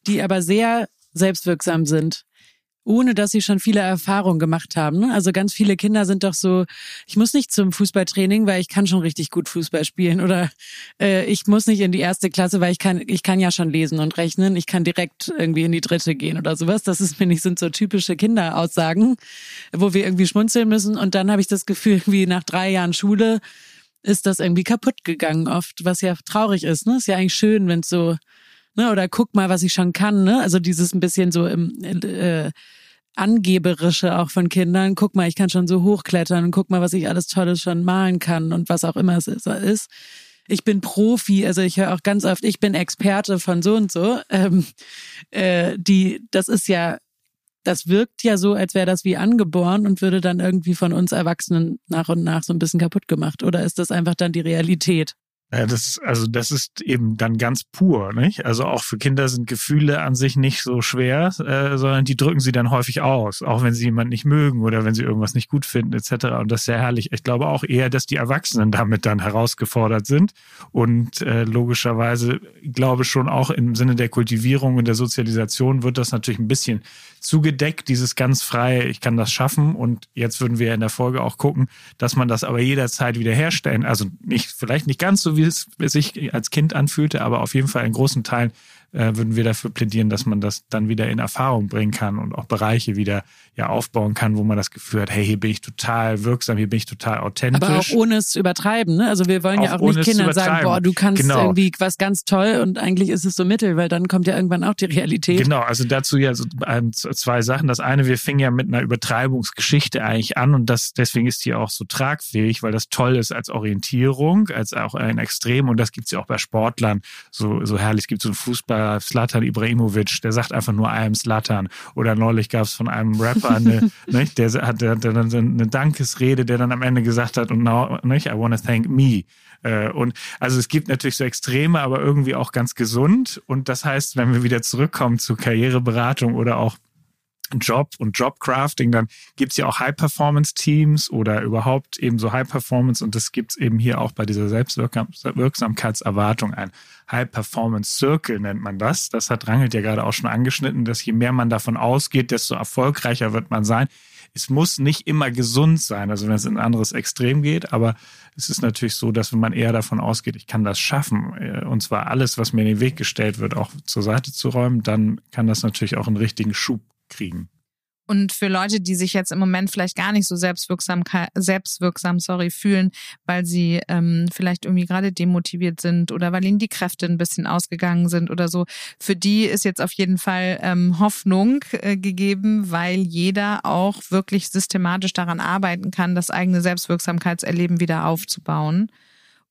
S1: die aber sehr selbstwirksam sind ohne dass sie schon viele Erfahrungen gemacht haben. Ne? Also ganz viele Kinder sind doch so, ich muss nicht zum Fußballtraining, weil ich kann schon richtig gut Fußball spielen oder äh, ich muss nicht in die erste Klasse, weil ich kann, ich kann ja schon lesen und rechnen, ich kann direkt irgendwie in die dritte gehen oder sowas. Das ist, finde ich, sind so typische Kinderaussagen, wo wir irgendwie schmunzeln müssen und dann habe ich das Gefühl, wie nach drei Jahren Schule ist das irgendwie kaputt gegangen oft, was ja traurig ist. Ne? Ist ja eigentlich schön, wenn es so ne, oder guck mal, was ich schon kann, ne? Also dieses ein bisschen so im äh, angeberische auch von Kindern. Guck mal, ich kann schon so hochklettern und guck mal, was ich alles Tolles schon malen kann und was auch immer es ist. Ich bin Profi, also ich höre auch ganz oft, ich bin Experte von so und so. Ähm, äh, die, das ist ja, das wirkt ja so, als wäre das wie angeboren und würde dann irgendwie von uns Erwachsenen nach und nach so ein bisschen kaputt gemacht. Oder ist das einfach dann die Realität?
S3: Ja, das also das ist eben dann ganz pur, nicht? Also auch für Kinder sind Gefühle an sich nicht so schwer, äh, sondern die drücken sie dann häufig aus, auch wenn sie jemanden nicht mögen oder wenn sie irgendwas nicht gut finden, etc. Und das ist sehr herrlich. Ich glaube auch eher, dass die Erwachsenen damit dann herausgefordert sind. Und äh, logischerweise glaube schon auch im Sinne der Kultivierung und der Sozialisation wird das natürlich ein bisschen zugedeckt, dieses ganz freie, ich kann das schaffen. Und jetzt würden wir in der Folge auch gucken, dass man das aber jederzeit wieder herstellen. Also nicht, vielleicht nicht ganz so, wie es sich als Kind anfühlte, aber auf jeden Fall in großen Teilen äh, würden wir dafür plädieren, dass man das dann wieder in Erfahrung bringen kann und auch Bereiche wieder ja aufbauen kann, wo man das Gefühl hat, hey, hier bin ich total wirksam, hier bin ich total authentisch.
S1: Aber auch ohne es zu übertreiben, ne? Also wir wollen auch ja auch nicht Kindern sagen, boah, du kannst genau. irgendwie was ganz toll und eigentlich ist es so mittel, weil dann kommt ja irgendwann auch die Realität.
S3: Genau, also dazu ja so zwei Sachen. Das eine, wir fingen ja mit einer Übertreibungsgeschichte eigentlich an und das deswegen ist die auch so tragfähig, weil das toll ist als Orientierung, als auch ein Extrem und das gibt's ja auch bei Sportlern so, so herrlich. Es gibt so einen Fußballer, Slatan Ibrahimovic, der sagt einfach nur am Slatan oder neulich gab's von einem Rapper eine, nicht, der hat, der, der dann so eine Dankesrede, der dann am Ende gesagt hat, und now, nicht, I want to thank me. Äh, und also es gibt natürlich so Extreme, aber irgendwie auch ganz gesund. Und das heißt, wenn wir wieder zurückkommen zu Karriereberatung oder auch Job und Jobcrafting, dann gibt's ja auch High-Performance-Teams oder überhaupt eben so High-Performance und das gibt's eben hier auch bei dieser Selbstwirksamkeitserwartung ein High-Performance-Circle nennt man das. Das hat Rangelt ja gerade auch schon angeschnitten, dass je mehr man davon ausgeht, desto erfolgreicher wird man sein. Es muss nicht immer gesund sein, also wenn es in ein anderes Extrem geht, aber es ist natürlich so, dass wenn man eher davon ausgeht, ich kann das schaffen, äh, und zwar alles, was mir in den Weg gestellt wird, auch zur Seite zu räumen, dann kann das natürlich auch einen richtigen Schub kriegen.
S2: Und für Leute, die sich jetzt im Moment vielleicht gar nicht so selbstwirksam, selbstwirksam sorry, fühlen, weil sie ähm, vielleicht irgendwie gerade demotiviert sind oder weil ihnen die Kräfte ein bisschen ausgegangen sind oder so, für die ist jetzt auf jeden Fall ähm, Hoffnung äh, gegeben, weil jeder auch wirklich systematisch daran arbeiten kann, das eigene Selbstwirksamkeitserleben wieder aufzubauen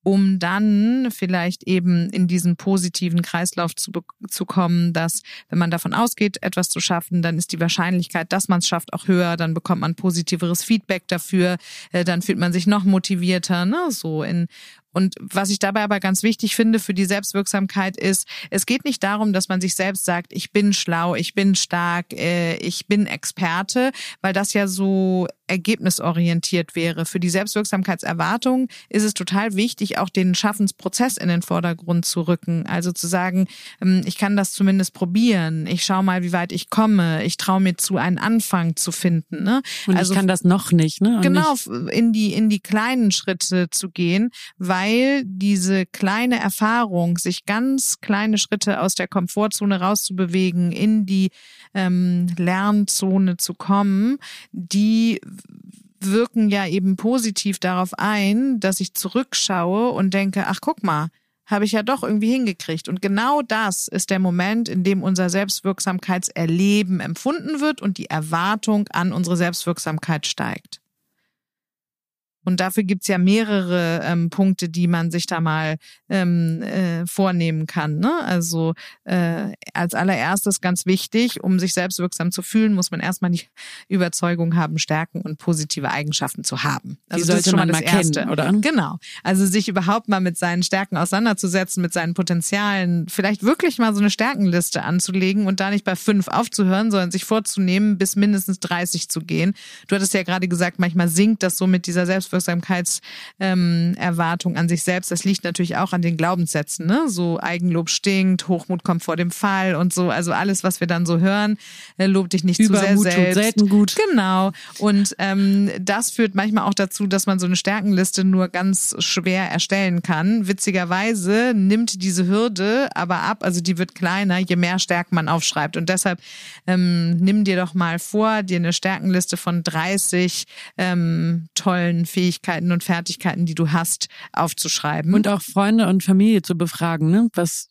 S2: um dann vielleicht eben in diesen positiven Kreislauf zu, zu kommen, dass wenn man davon ausgeht, etwas zu schaffen, dann ist die Wahrscheinlichkeit, dass man es schafft, auch höher, dann bekommt man positiveres Feedback dafür, äh, dann fühlt man sich noch motivierter, ne, so in und was ich dabei aber ganz wichtig finde für die Selbstwirksamkeit ist, es geht nicht darum, dass man sich selbst sagt, ich bin schlau, ich bin stark, äh, ich bin Experte, weil das ja so ergebnisorientiert wäre. Für die Selbstwirksamkeitserwartung ist es total wichtig, auch den Schaffensprozess in den Vordergrund zu rücken. Also zu sagen, ähm, ich kann das zumindest probieren, ich schaue mal, wie weit ich komme, ich traue mir zu, einen Anfang zu finden. Ne?
S1: Und also, ich kann das noch nicht. Ne?
S2: Und genau, in die in die kleinen Schritte zu gehen, weil weil diese kleine Erfahrung, sich ganz kleine Schritte aus der Komfortzone rauszubewegen, in die ähm, Lernzone zu kommen, die wirken ja eben positiv darauf ein, dass ich zurückschaue und denke, ach guck mal, habe ich ja doch irgendwie hingekriegt. Und genau das ist der Moment, in dem unser Selbstwirksamkeitserleben empfunden wird und die Erwartung an unsere Selbstwirksamkeit steigt. Und dafür gibt's ja mehrere ähm, Punkte, die man sich da mal ähm, äh, vornehmen kann. Ne? Also äh, als allererstes ganz wichtig, um sich selbstwirksam zu fühlen, muss man erstmal die Überzeugung haben, Stärken und positive Eigenschaften zu haben.
S1: Also das ist schon mal das Erste. Kennen, oder?
S2: Genau. Also sich überhaupt mal mit seinen Stärken auseinanderzusetzen, mit seinen Potenzialen, vielleicht wirklich mal so eine Stärkenliste anzulegen und da nicht bei fünf aufzuhören, sondern sich vorzunehmen, bis mindestens 30 zu gehen. Du hattest ja gerade gesagt, manchmal sinkt das so mit dieser Selbstwirksamkeitserwartung ähm, an sich selbst. Das liegt natürlich auch an den Glaubenssätzen, ne? So Eigenlob stinkt, Hochmut kommt vor dem Fall und so. Also alles, was wir dann so hören, äh, lob dich nicht
S1: Übermut
S2: zu sehr selbst.
S1: Selten gut.
S2: Genau. Und ähm, das führt manchmal auch dazu, dass man so eine Stärkenliste nur ganz schwer erstellen kann. Witzigerweise nimmt diese Hürde aber ab, also die wird kleiner, je mehr Stärken man aufschreibt. Und deshalb ähm, nimm dir doch mal vor, dir eine Stärkenliste von 30 ähm, tollen Fähigkeiten und Fertigkeiten, die du hast, aufzuschreiben.
S1: Und auch Freunde und Familie zu befragen, ne? Was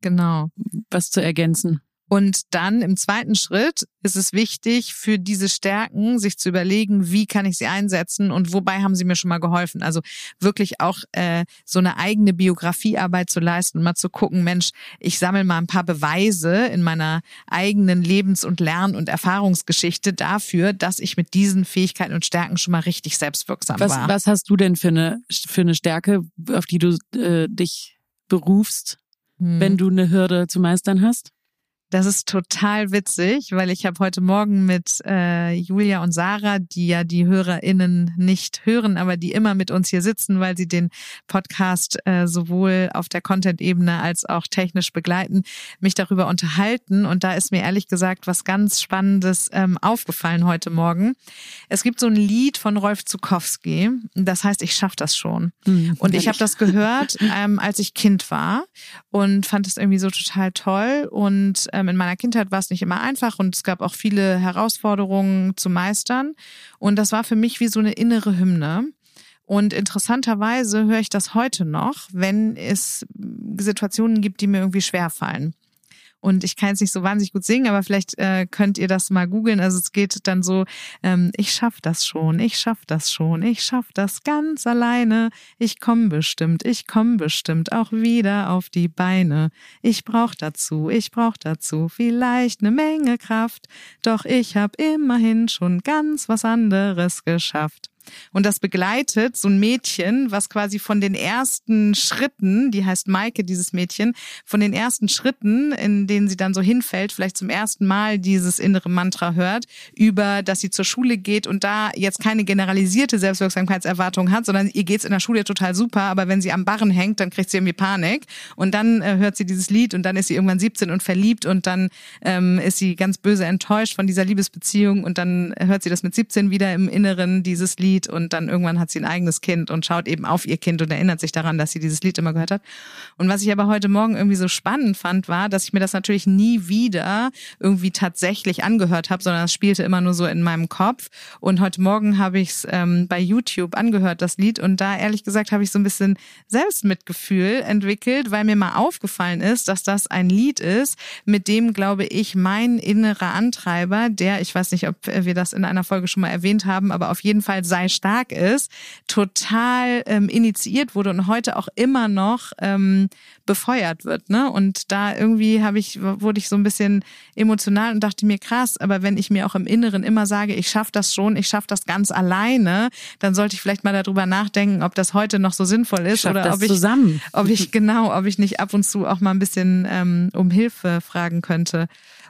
S2: genau,
S1: was zu ergänzen.
S2: Und dann im zweiten Schritt ist es wichtig, für diese Stärken sich zu überlegen, wie kann ich sie einsetzen und wobei haben sie mir schon mal geholfen. Also wirklich auch äh, so eine eigene Biografiearbeit zu leisten und mal zu gucken, Mensch, ich sammle mal ein paar Beweise in meiner eigenen Lebens- und Lern- und Erfahrungsgeschichte dafür, dass ich mit diesen Fähigkeiten und Stärken schon mal richtig selbstwirksam
S1: was,
S2: war.
S1: Was hast du denn für eine, für eine Stärke, auf die du äh, dich berufst, hm. wenn du eine Hürde zu meistern hast?
S2: Das ist total witzig, weil ich habe heute Morgen mit äh, Julia und Sarah, die ja die HörerInnen nicht hören, aber die immer mit uns hier sitzen, weil sie den Podcast äh, sowohl auf der Content-Ebene als auch technisch begleiten, mich darüber unterhalten. Und da ist mir ehrlich gesagt was ganz Spannendes ähm, aufgefallen heute Morgen. Es gibt so ein Lied von Rolf Zukowski, das heißt, ich schaff das schon. Mhm, und ich habe das gehört, ähm, als ich Kind war und fand es irgendwie so total toll und ähm, in meiner Kindheit war es nicht immer einfach und es gab auch viele Herausforderungen zu meistern. Und das war für mich wie so eine innere Hymne. Und interessanterweise höre ich das heute noch, wenn es Situationen gibt, die mir irgendwie schwer fallen. Und ich kann jetzt nicht so wahnsinnig gut singen, aber vielleicht äh, könnt ihr das mal googeln. Also es geht dann so, ähm, ich schaff das schon, ich schaff das schon, ich schaff das ganz alleine. Ich komm bestimmt, ich komm bestimmt auch wieder auf die Beine. Ich brauch dazu, ich brauch dazu vielleicht eine Menge Kraft. Doch ich hab immerhin schon ganz was anderes geschafft. Und das begleitet so ein Mädchen, was quasi von den ersten Schritten, die heißt Maike, dieses Mädchen, von den ersten Schritten, in denen sie dann so hinfällt, vielleicht zum ersten Mal dieses innere Mantra hört, über, dass sie zur Schule geht und da jetzt keine generalisierte Selbstwirksamkeitserwartung hat, sondern ihr geht's in der Schule total super, aber wenn sie am Barren hängt, dann kriegt sie irgendwie Panik. Und dann äh, hört sie dieses Lied und dann ist sie irgendwann 17 und verliebt und dann ähm, ist sie ganz böse enttäuscht von dieser Liebesbeziehung und dann hört sie das mit 17 wieder im Inneren, dieses Lied Lied und dann irgendwann hat sie ein eigenes Kind und schaut eben auf ihr Kind und erinnert sich daran, dass sie dieses Lied immer gehört hat. Und was ich aber heute Morgen irgendwie so spannend fand, war, dass ich mir das natürlich nie wieder irgendwie tatsächlich angehört habe, sondern es spielte immer nur so in meinem Kopf. Und heute Morgen habe ich es ähm, bei YouTube angehört, das Lied. Und da ehrlich gesagt habe ich so ein bisschen Selbstmitgefühl entwickelt, weil mir mal aufgefallen ist, dass das ein Lied ist, mit dem, glaube ich, mein innerer Antreiber, der, ich weiß nicht, ob wir das in einer Folge schon mal erwähnt haben, aber auf jeden Fall sei stark ist, total ähm, initiiert wurde und heute auch immer noch ähm, befeuert wird. Ne? Und da irgendwie habe ich, wurde ich so ein bisschen emotional und dachte mir, krass, aber wenn ich mir auch im Inneren immer sage, ich schaffe das schon, ich schaffe das ganz alleine, dann sollte ich vielleicht mal darüber nachdenken, ob das heute noch so sinnvoll ist oder ob ich,
S1: zusammen.
S2: ob ich genau, ob ich nicht ab und zu auch mal ein bisschen ähm, um Hilfe fragen könnte.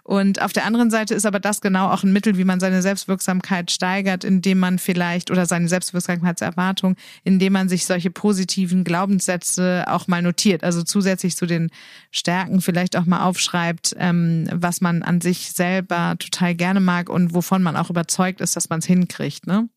S2: Und auf der anderen Seite ist aber das genau auch ein Mittel, wie man seine Selbstwirksamkeit steigert, indem man vielleicht oder seine Selbstwirksamkeitserwartung, indem man sich solche positiven Glaubenssätze auch mal notiert. Also zusätzlich zu den Stärken vielleicht auch mal aufschreibt, ähm, was man an sich selber total gerne mag und wovon man auch überzeugt ist, dass man es hinkriegt. Ne?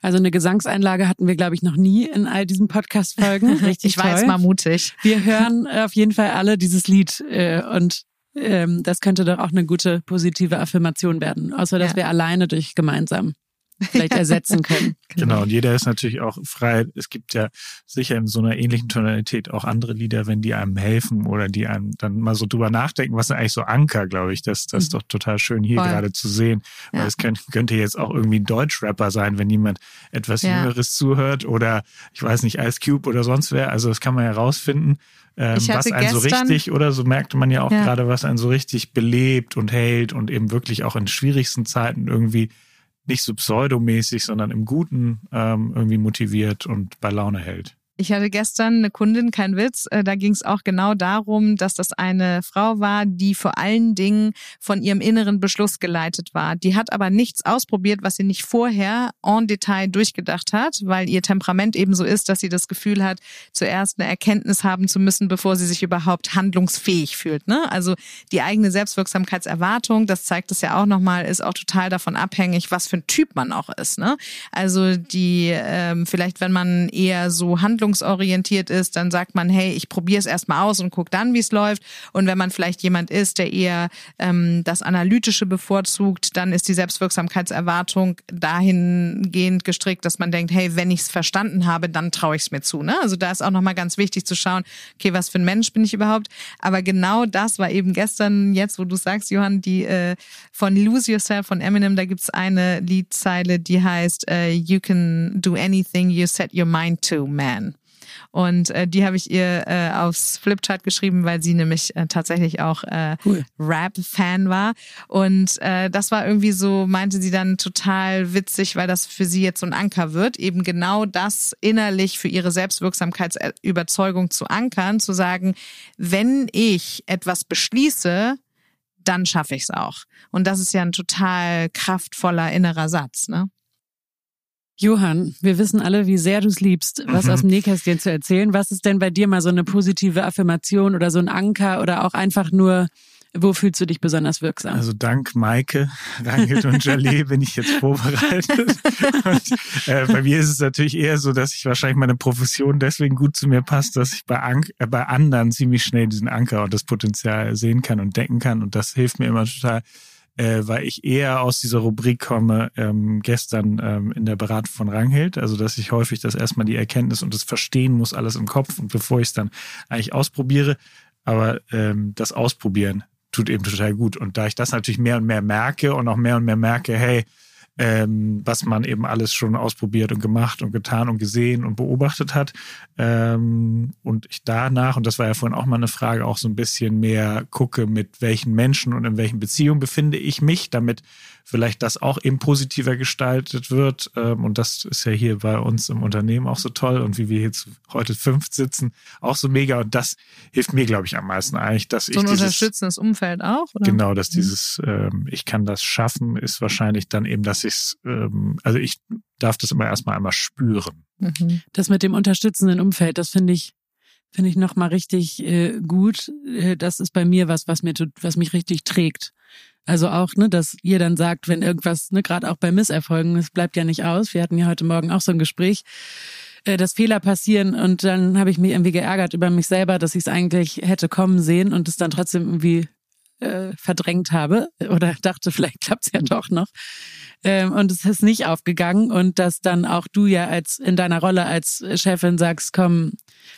S1: Also eine Gesangseinlage hatten wir, glaube ich, noch nie in all diesen Podcast-Folgen.
S2: Richtig ich weiß, mal mutig.
S1: Wir hören auf jeden Fall alle dieses Lied äh, und ähm, das könnte doch auch eine gute positive Affirmation werden, außer dass ja. wir alleine durch gemeinsam. Vielleicht ersetzen können.
S3: Genau. und jeder ist natürlich auch frei. Es gibt ja sicher in so einer ähnlichen Tonalität auch andere Lieder, wenn die einem helfen oder die einem dann mal so drüber nachdenken, was sind eigentlich so Anker, glaube ich. Das, das ist mhm. doch total schön hier Voll. gerade zu sehen. Weil ja. es könnte, könnte jetzt auch irgendwie ein Deutschrapper sein, wenn jemand etwas ja. Jüngeres zuhört oder ich weiß nicht, Ice Cube oder sonst wer. Also das kann man herausfinden. Ähm, was einen so richtig, oder so merkte man ja auch ja. gerade, was einen so richtig belebt und hält und eben wirklich auch in schwierigsten Zeiten irgendwie nicht so pseudomäßig, sondern im Guten ähm, irgendwie motiviert und bei Laune hält.
S2: Ich hatte gestern eine Kundin, kein Witz, äh, da ging es auch genau darum, dass das eine Frau war, die vor allen Dingen von ihrem inneren Beschluss geleitet war. Die hat aber nichts ausprobiert, was sie nicht vorher en Detail durchgedacht hat, weil ihr Temperament eben so ist, dass sie das Gefühl hat, zuerst eine Erkenntnis haben zu müssen, bevor sie sich überhaupt handlungsfähig fühlt. Ne? Also die eigene Selbstwirksamkeitserwartung, das zeigt es ja auch nochmal, ist auch total davon abhängig, was für ein Typ man auch ist. Ne? Also die, ähm, vielleicht wenn man eher so handlungsfähig handlungsorientiert ist, dann sagt man, hey, ich probiere es erstmal aus und guck dann, wie es läuft. Und wenn man vielleicht jemand ist, der eher ähm, das Analytische bevorzugt, dann ist die Selbstwirksamkeitserwartung dahingehend gestrickt, dass man denkt, hey, wenn ich es verstanden habe, dann traue ich es mir zu. Ne? Also da ist auch nochmal ganz wichtig zu schauen, okay, was für ein Mensch bin ich überhaupt? Aber genau das war eben gestern, jetzt, wo du sagst, Johann, die äh, von Lose Yourself von Eminem, da gibt's eine Liedzeile, die heißt uh, You can do anything you set your mind to, man. Und äh, die habe ich ihr äh, aufs Flipchart geschrieben, weil sie nämlich äh, tatsächlich auch äh, cool. Rap-Fan war. Und äh, das war irgendwie so, meinte sie dann total witzig, weil das für sie jetzt so ein Anker wird, eben genau das innerlich für ihre Selbstwirksamkeitsüberzeugung zu ankern, zu sagen, wenn ich etwas beschließe, dann schaffe ich es auch. Und das ist ja ein total kraftvoller innerer Satz, ne?
S1: Johann, wir wissen alle, wie sehr du es liebst, was mhm. aus dem Nähkästchen zu erzählen. Was ist denn bei dir mal so eine positive Affirmation oder so ein Anker oder auch einfach nur, wo fühlst du dich besonders wirksam?
S3: Also dank Maike, Rangelt und Jalé bin ich jetzt vorbereitet. und, äh, bei mir ist es natürlich eher so, dass ich wahrscheinlich meine Profession deswegen gut zu mir passt, dass ich bei, An äh, bei anderen ziemlich schnell diesen Anker und das Potenzial sehen kann und denken kann. Und das hilft mir immer total äh, weil ich eher aus dieser Rubrik komme, ähm, gestern ähm, in der Beratung von Ranghild, also dass ich häufig das erstmal die Erkenntnis und das Verstehen muss alles im Kopf und bevor ich es dann eigentlich ausprobiere, aber ähm, das Ausprobieren tut eben total gut. Und da ich das natürlich mehr und mehr merke und auch mehr und mehr merke, hey, ähm, was man eben alles schon ausprobiert und gemacht und getan und gesehen und beobachtet hat. Ähm, und ich danach, und das war ja vorhin auch mal eine Frage, auch so ein bisschen mehr gucke, mit welchen Menschen und in welchen Beziehungen befinde ich mich, damit vielleicht das auch eben positiver gestaltet wird. Ähm, und das ist ja hier bei uns im Unternehmen auch so toll. Und wie wir jetzt heute fünf sitzen, auch so mega. Und das hilft mir, glaube ich, am meisten eigentlich, dass
S2: so
S3: ich.
S2: ein dieses, unterstützendes Umfeld auch, oder?
S3: Genau, dass mhm. dieses, ähm, ich kann das schaffen, ist wahrscheinlich dann eben, dass ich es, ähm, also ich darf das immer erstmal einmal spüren.
S1: Mhm. Das mit dem unterstützenden Umfeld, das finde ich, finde ich nochmal richtig äh, gut. Äh, das ist bei mir was, was mir tut, was mich richtig trägt. Also auch, ne, dass ihr dann sagt, wenn irgendwas, ne, gerade auch bei Misserfolgen, es bleibt ja nicht aus. Wir hatten ja heute Morgen auch so ein Gespräch, äh, dass Fehler passieren und dann habe ich mich irgendwie geärgert über mich selber, dass ich es eigentlich hätte kommen sehen und es dann trotzdem irgendwie äh, verdrängt habe oder dachte, vielleicht klappt's ja doch noch. Ähm, und es ist nicht aufgegangen und dass dann auch du ja als in deiner Rolle als Chefin sagst, komm,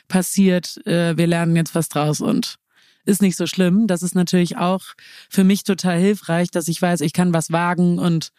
S1: passiert, äh, wir lernen jetzt was draus und ist nicht so schlimm. Das ist natürlich auch für mich total hilfreich, dass ich weiß, ich kann was wagen und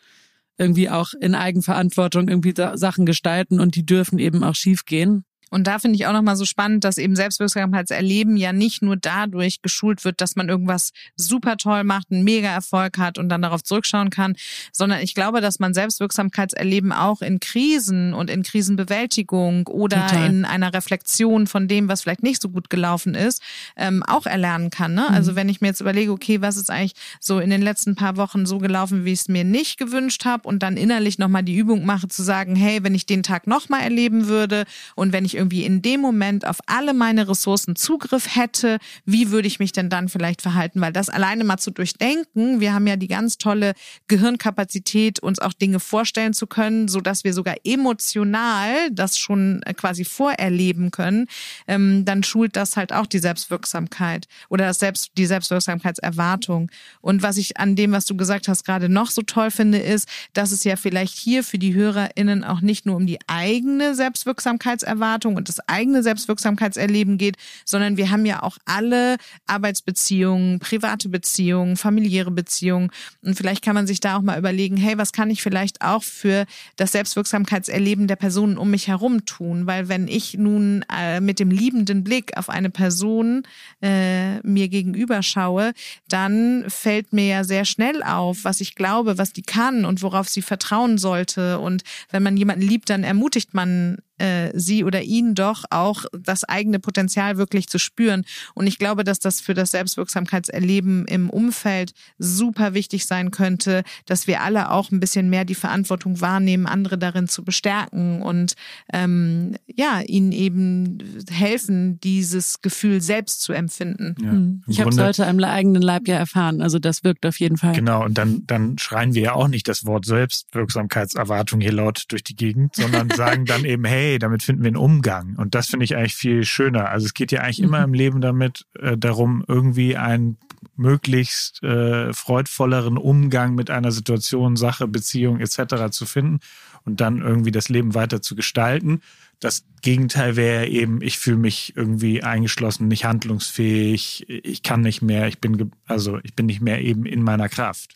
S1: irgendwie auch in Eigenverantwortung irgendwie Sachen gestalten und die dürfen eben auch schief gehen.
S2: Und da finde ich auch nochmal so spannend, dass eben Selbstwirksamkeitserleben ja nicht nur dadurch geschult wird, dass man irgendwas super toll macht, einen Mega-Erfolg hat und dann darauf zurückschauen kann, sondern ich glaube, dass man Selbstwirksamkeitserleben auch in Krisen und in Krisenbewältigung oder Total. in einer Reflexion von dem, was vielleicht nicht so gut gelaufen ist, ähm, auch erlernen kann. Ne? Also mhm. Also wenn ich mir jetzt überlege, okay, was ist eigentlich so in den letzten paar Wochen so gelaufen, wie ich es mir nicht gewünscht habe und dann innerlich nochmal die Übung mache zu sagen, hey, wenn ich den Tag nochmal erleben würde und wenn ich irgendwie in dem Moment auf alle meine Ressourcen Zugriff hätte, wie würde ich mich denn dann vielleicht verhalten? Weil das alleine mal zu durchdenken, wir haben ja die ganz tolle Gehirnkapazität, uns auch Dinge vorstellen zu können, so dass wir sogar emotional das schon äh, quasi vorerleben können, ähm, dann schult das halt auch die Selbstwirksamkeit oder das Selbst, die Selbstwirksamkeitserwartung. Und was ich an dem, was du gesagt hast, gerade noch so toll finde, ist, dass es ja vielleicht hier für die HörerInnen auch nicht nur um die eigene Selbstwirksamkeitserwartung und das eigene Selbstwirksamkeitserleben geht, sondern wir haben ja auch alle Arbeitsbeziehungen, private Beziehungen, familiäre Beziehungen. Und vielleicht kann man sich da auch mal überlegen, hey, was kann ich vielleicht auch für das Selbstwirksamkeitserleben der Personen um mich herum tun? Weil wenn ich nun äh, mit dem liebenden Blick auf eine Person äh, mir gegenüber schaue, dann fällt mir ja sehr schnell auf, was ich glaube, was die kann und worauf sie vertrauen sollte. Und wenn man jemanden liebt, dann ermutigt man äh, sie oder ihn doch auch das eigene Potenzial wirklich zu spüren. Und ich glaube, dass das für das Selbstwirksamkeitserleben im Umfeld super wichtig sein könnte, dass wir alle auch ein bisschen mehr die Verantwortung wahrnehmen, andere darin zu bestärken und ähm, ja, ihnen eben helfen, dieses Gefühl selbst zu empfinden. Ja.
S1: Hm. Ich habe es heute am eigenen Leib ja erfahren. Also das wirkt auf jeden Fall.
S3: Genau, und dann, dann schreien wir ja auch nicht das Wort Selbstwirksamkeitserwartung hier laut durch die Gegend, sondern sagen dann eben, hey, hey, damit finden wir einen Umgang. Und das finde ich eigentlich viel schöner. Also es geht ja eigentlich mhm. immer im Leben damit äh, darum, irgendwie einen möglichst äh, freudvolleren Umgang mit einer Situation, Sache, Beziehung etc. zu finden und dann irgendwie das Leben weiter zu gestalten. Das Gegenteil wäre eben, ich fühle mich irgendwie eingeschlossen, nicht handlungsfähig, ich kann nicht mehr, ich bin also ich bin nicht mehr eben in meiner Kraft.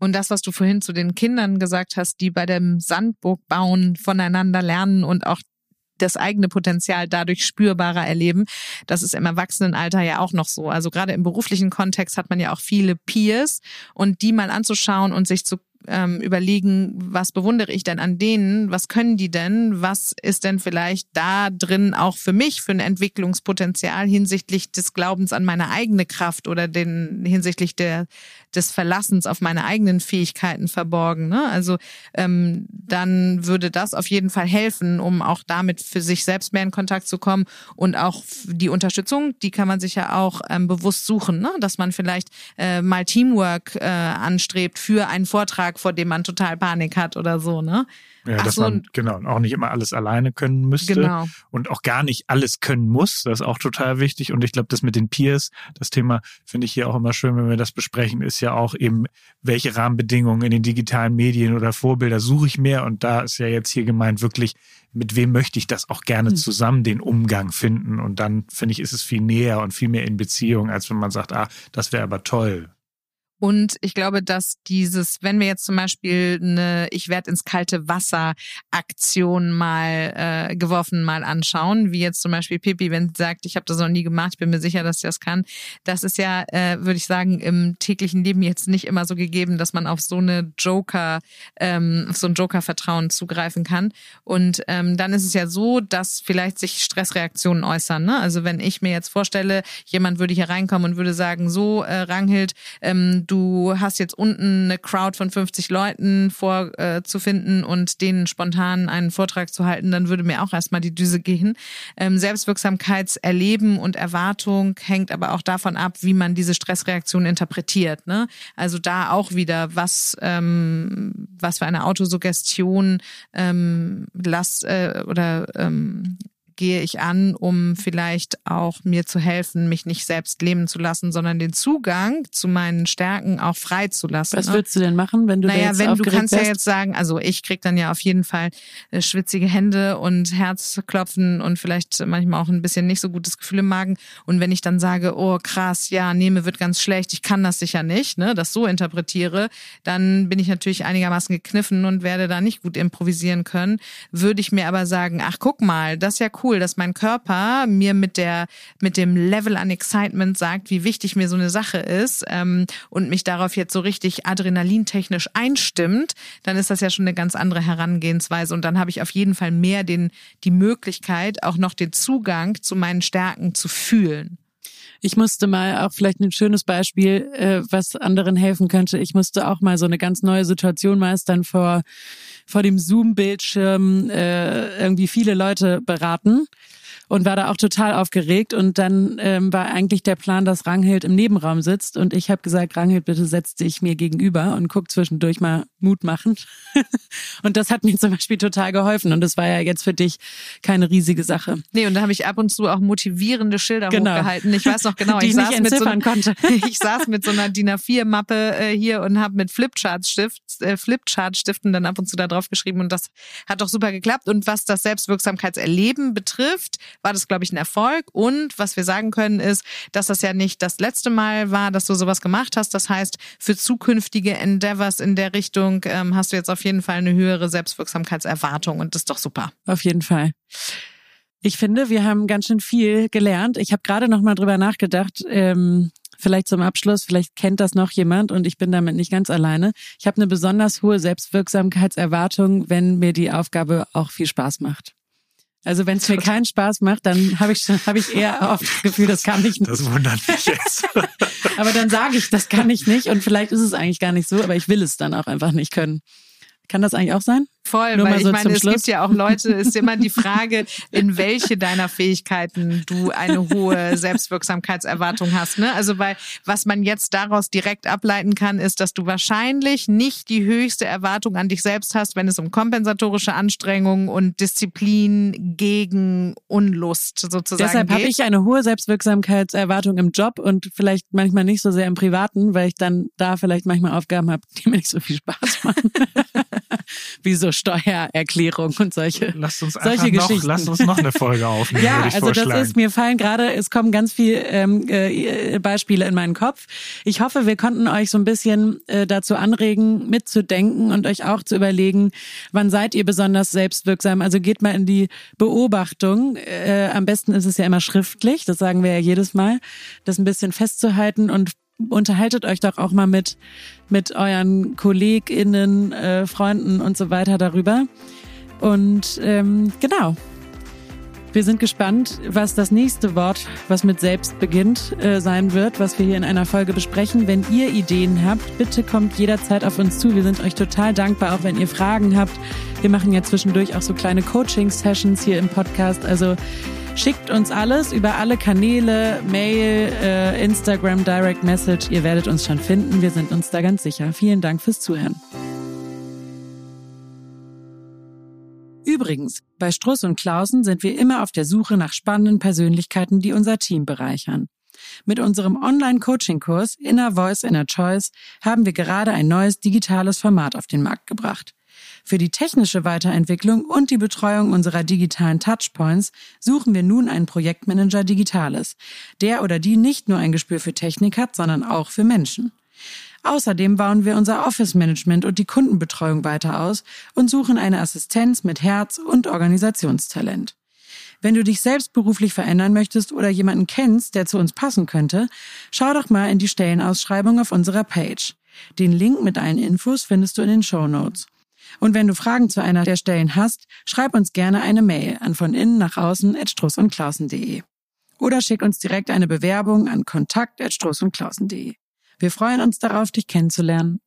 S2: Und das, was du vorhin zu den Kindern gesagt hast, die bei dem Sandburg bauen, voneinander lernen und auch das eigene Potenzial dadurch spürbarer erleben. Das ist im Erwachsenenalter ja auch noch so. Also gerade im beruflichen Kontext hat man ja auch viele Peers und die mal anzuschauen und sich zu ähm, überlegen, was bewundere ich denn an denen, was können die denn, was ist denn vielleicht da drin auch für mich für ein Entwicklungspotenzial hinsichtlich des Glaubens an meine eigene Kraft oder den hinsichtlich der des Verlassens auf meine eigenen Fähigkeiten verborgen. Ne? Also ähm, dann würde das auf jeden Fall helfen, um auch damit für sich selbst mehr in Kontakt zu kommen und auch die Unterstützung, die kann man sich ja auch ähm, bewusst suchen, ne? dass man vielleicht äh, mal Teamwork äh, anstrebt für einen Vortrag vor dem man total Panik hat oder so, ne?
S3: Ja, Ach dass so, man genau auch nicht immer alles alleine können müsste genau. und auch gar nicht alles können muss. Das ist auch total wichtig. Und ich glaube, das mit den Peers, das Thema finde ich hier auch immer schön, wenn wir das besprechen, ist ja auch eben, welche Rahmenbedingungen in den digitalen Medien oder Vorbilder suche ich mehr. Und da ist ja jetzt hier gemeint wirklich, mit wem möchte ich das auch gerne hm. zusammen den Umgang finden. Und dann finde ich, ist es viel näher und viel mehr in Beziehung, als wenn man sagt, ah, das wäre aber toll.
S2: Und ich glaube, dass dieses, wenn wir jetzt zum Beispiel eine Ich werde ins kalte Wasser Aktion mal äh, geworfen mal anschauen, wie jetzt zum Beispiel Pippi, wenn sie sagt, ich habe das noch nie gemacht, ich bin mir sicher, dass sie das kann. Das ist ja, äh, würde ich sagen, im täglichen Leben jetzt nicht immer so gegeben, dass man auf so eine Joker, ähm, auf so ein Joker-Vertrauen zugreifen kann. Und ähm, dann ist es ja so, dass vielleicht sich Stressreaktionen äußern. Ne? Also wenn ich mir jetzt vorstelle, jemand würde hier reinkommen und würde sagen, so äh, Ranghild, ähm, du hast jetzt unten eine Crowd von 50 Leuten vorzufinden äh, und denen spontan einen Vortrag zu halten, dann würde mir auch erstmal die Düse gehen. Ähm, Selbstwirksamkeitserleben und Erwartung hängt aber auch davon ab, wie man diese Stressreaktion interpretiert. Ne? Also da auch wieder, was, ähm, was für eine Autosuggestion ähm, Last äh, oder ähm, gehe ich an, um vielleicht auch mir zu helfen, mich nicht selbst leben zu lassen, sondern den Zugang zu meinen Stärken auch frei zu lassen.
S1: Was ne? würdest du denn machen, wenn du
S2: naja,
S1: jetzt
S2: wenn du kannst bist? ja jetzt sagen, also ich krieg dann ja auf jeden Fall äh, schwitzige Hände und Herzklopfen und vielleicht manchmal auch ein bisschen nicht so gutes Gefühl im Magen. Und wenn ich dann sage, oh krass, ja, nehme wird ganz schlecht, ich kann das sicher nicht, ne, das so interpretiere, dann bin ich natürlich einigermaßen gekniffen und werde da nicht gut improvisieren können. Würde ich mir aber sagen, ach guck mal, das ist ja cool cool, dass mein Körper mir mit der mit dem Level an Excitement sagt, wie wichtig mir so eine Sache ist ähm, und mich darauf jetzt so richtig adrenalintechnisch einstimmt, dann ist das ja schon eine ganz andere Herangehensweise und dann habe ich auf jeden Fall mehr den die Möglichkeit, auch noch den Zugang zu meinen Stärken zu fühlen.
S1: Ich musste mal auch vielleicht ein schönes Beispiel, äh, was anderen helfen könnte. Ich musste auch mal so eine ganz neue Situation meistern vor vor dem Zoom-Bildschirm äh, irgendwie viele Leute beraten und war da auch total aufgeregt. Und dann ähm, war eigentlich der Plan, dass Ranghild im Nebenraum sitzt. Und ich habe gesagt, Ranghild, bitte setz dich mir gegenüber und guck zwischendurch mal Mut machen. und das hat mir zum Beispiel total geholfen. Und das war ja jetzt für dich keine riesige Sache.
S2: Nee, und da habe ich ab und zu auch motivierende Schilder genau. hochgehalten. Ich weiß noch genau,
S1: Die
S2: ich,
S1: saß
S2: mit so,
S1: konnte.
S2: ich saß mit so einer DIN A4-Mappe äh, hier und habe mit äh, Flipchart-Stiften dann ab und zu da drauf geschrieben. Und das hat doch super geklappt. Und was das Selbstwirksamkeitserleben betrifft, war das, glaube ich, ein Erfolg. Und was wir sagen können, ist, dass das ja nicht das letzte Mal war, dass du sowas gemacht hast. Das heißt, für zukünftige Endeavors in der Richtung ähm, hast du jetzt auf jeden Fall eine höhere Selbstwirksamkeitserwartung und das ist doch super.
S1: Auf jeden Fall. Ich finde, wir haben ganz schön viel gelernt. Ich habe gerade noch mal drüber nachgedacht. Ähm, vielleicht zum Abschluss, vielleicht kennt das noch jemand und ich bin damit nicht ganz alleine. Ich habe eine besonders hohe Selbstwirksamkeitserwartung, wenn mir die Aufgabe auch viel Spaß macht. Also wenn es mir keinen Spaß macht, dann habe ich, hab ich eher oft das Gefühl, das kann ich nicht.
S3: Das wundert mich jetzt.
S1: aber dann sage ich, das kann ich nicht und vielleicht ist es eigentlich gar nicht so, aber ich will es dann auch einfach nicht können. Kann das eigentlich auch sein?
S2: Voll, Nur weil so ich meine, es gibt ja auch Leute, ist immer die Frage, in welche deiner Fähigkeiten du eine hohe Selbstwirksamkeitserwartung hast. Ne? Also weil was man jetzt daraus direkt ableiten kann, ist, dass du wahrscheinlich nicht die höchste Erwartung an dich selbst hast, wenn es um kompensatorische Anstrengungen und Disziplin gegen Unlust sozusagen
S1: Deshalb
S2: geht.
S1: habe ich eine hohe Selbstwirksamkeitserwartung im Job und vielleicht manchmal nicht so sehr im Privaten, weil ich dann da vielleicht manchmal Aufgaben habe, die mir nicht so viel Spaß machen. Wie so Steuererklärung und solche,
S3: lasst uns
S1: solche
S3: noch,
S1: Geschichten.
S3: Lasst uns noch eine Folge aufnehmen.
S1: ja, also das ist mir fallen gerade, es kommen ganz viele ähm, äh, Beispiele in meinen Kopf. Ich hoffe, wir konnten euch so ein bisschen äh, dazu anregen, mitzudenken und euch auch zu überlegen, wann seid ihr besonders selbstwirksam. Also geht mal in die Beobachtung. Äh, am besten ist es ja immer schriftlich, das sagen wir ja jedes Mal, das ein bisschen festzuhalten und unterhaltet euch doch auch mal mit, mit euren KollegInnen, äh, Freunden und so weiter darüber. Und ähm, genau. Wir sind gespannt, was das nächste Wort, was mit selbst beginnt, äh, sein wird, was wir hier in einer Folge besprechen. Wenn ihr Ideen habt, bitte kommt jederzeit auf uns zu. Wir sind euch total dankbar, auch wenn ihr Fragen habt. Wir machen ja zwischendurch auch so kleine Coaching-Sessions hier im Podcast. Also Schickt uns alles über alle Kanäle, Mail, äh, Instagram, Direct Message. Ihr werdet uns schon finden. Wir sind uns da ganz sicher. Vielen Dank fürs Zuhören. Übrigens, bei Struss und Klausen sind wir immer auf der Suche nach spannenden Persönlichkeiten, die unser Team bereichern. Mit unserem Online-Coaching-Kurs Inner Voice, Inner Choice haben wir gerade ein neues digitales Format auf den Markt gebracht. Für die technische Weiterentwicklung und die Betreuung unserer digitalen Touchpoints suchen wir nun einen Projektmanager Digitales, der oder die nicht nur ein Gespür für Technik hat, sondern auch für Menschen. Außerdem bauen wir unser Office-Management und die Kundenbetreuung weiter aus und suchen eine Assistenz mit Herz und Organisationstalent. Wenn du dich selbst beruflich verändern möchtest oder jemanden kennst, der zu uns passen könnte, schau doch mal in die Stellenausschreibung auf unserer Page. Den Link mit allen Infos findest du in den Show Notes. Und wenn du Fragen zu einer der Stellen hast, schreib uns gerne eine Mail an von innen nach außen at strussundklausen.de. Oder schick uns direkt eine Bewerbung an kontakt at strussundklausen.de. Wir freuen uns darauf, dich kennenzulernen.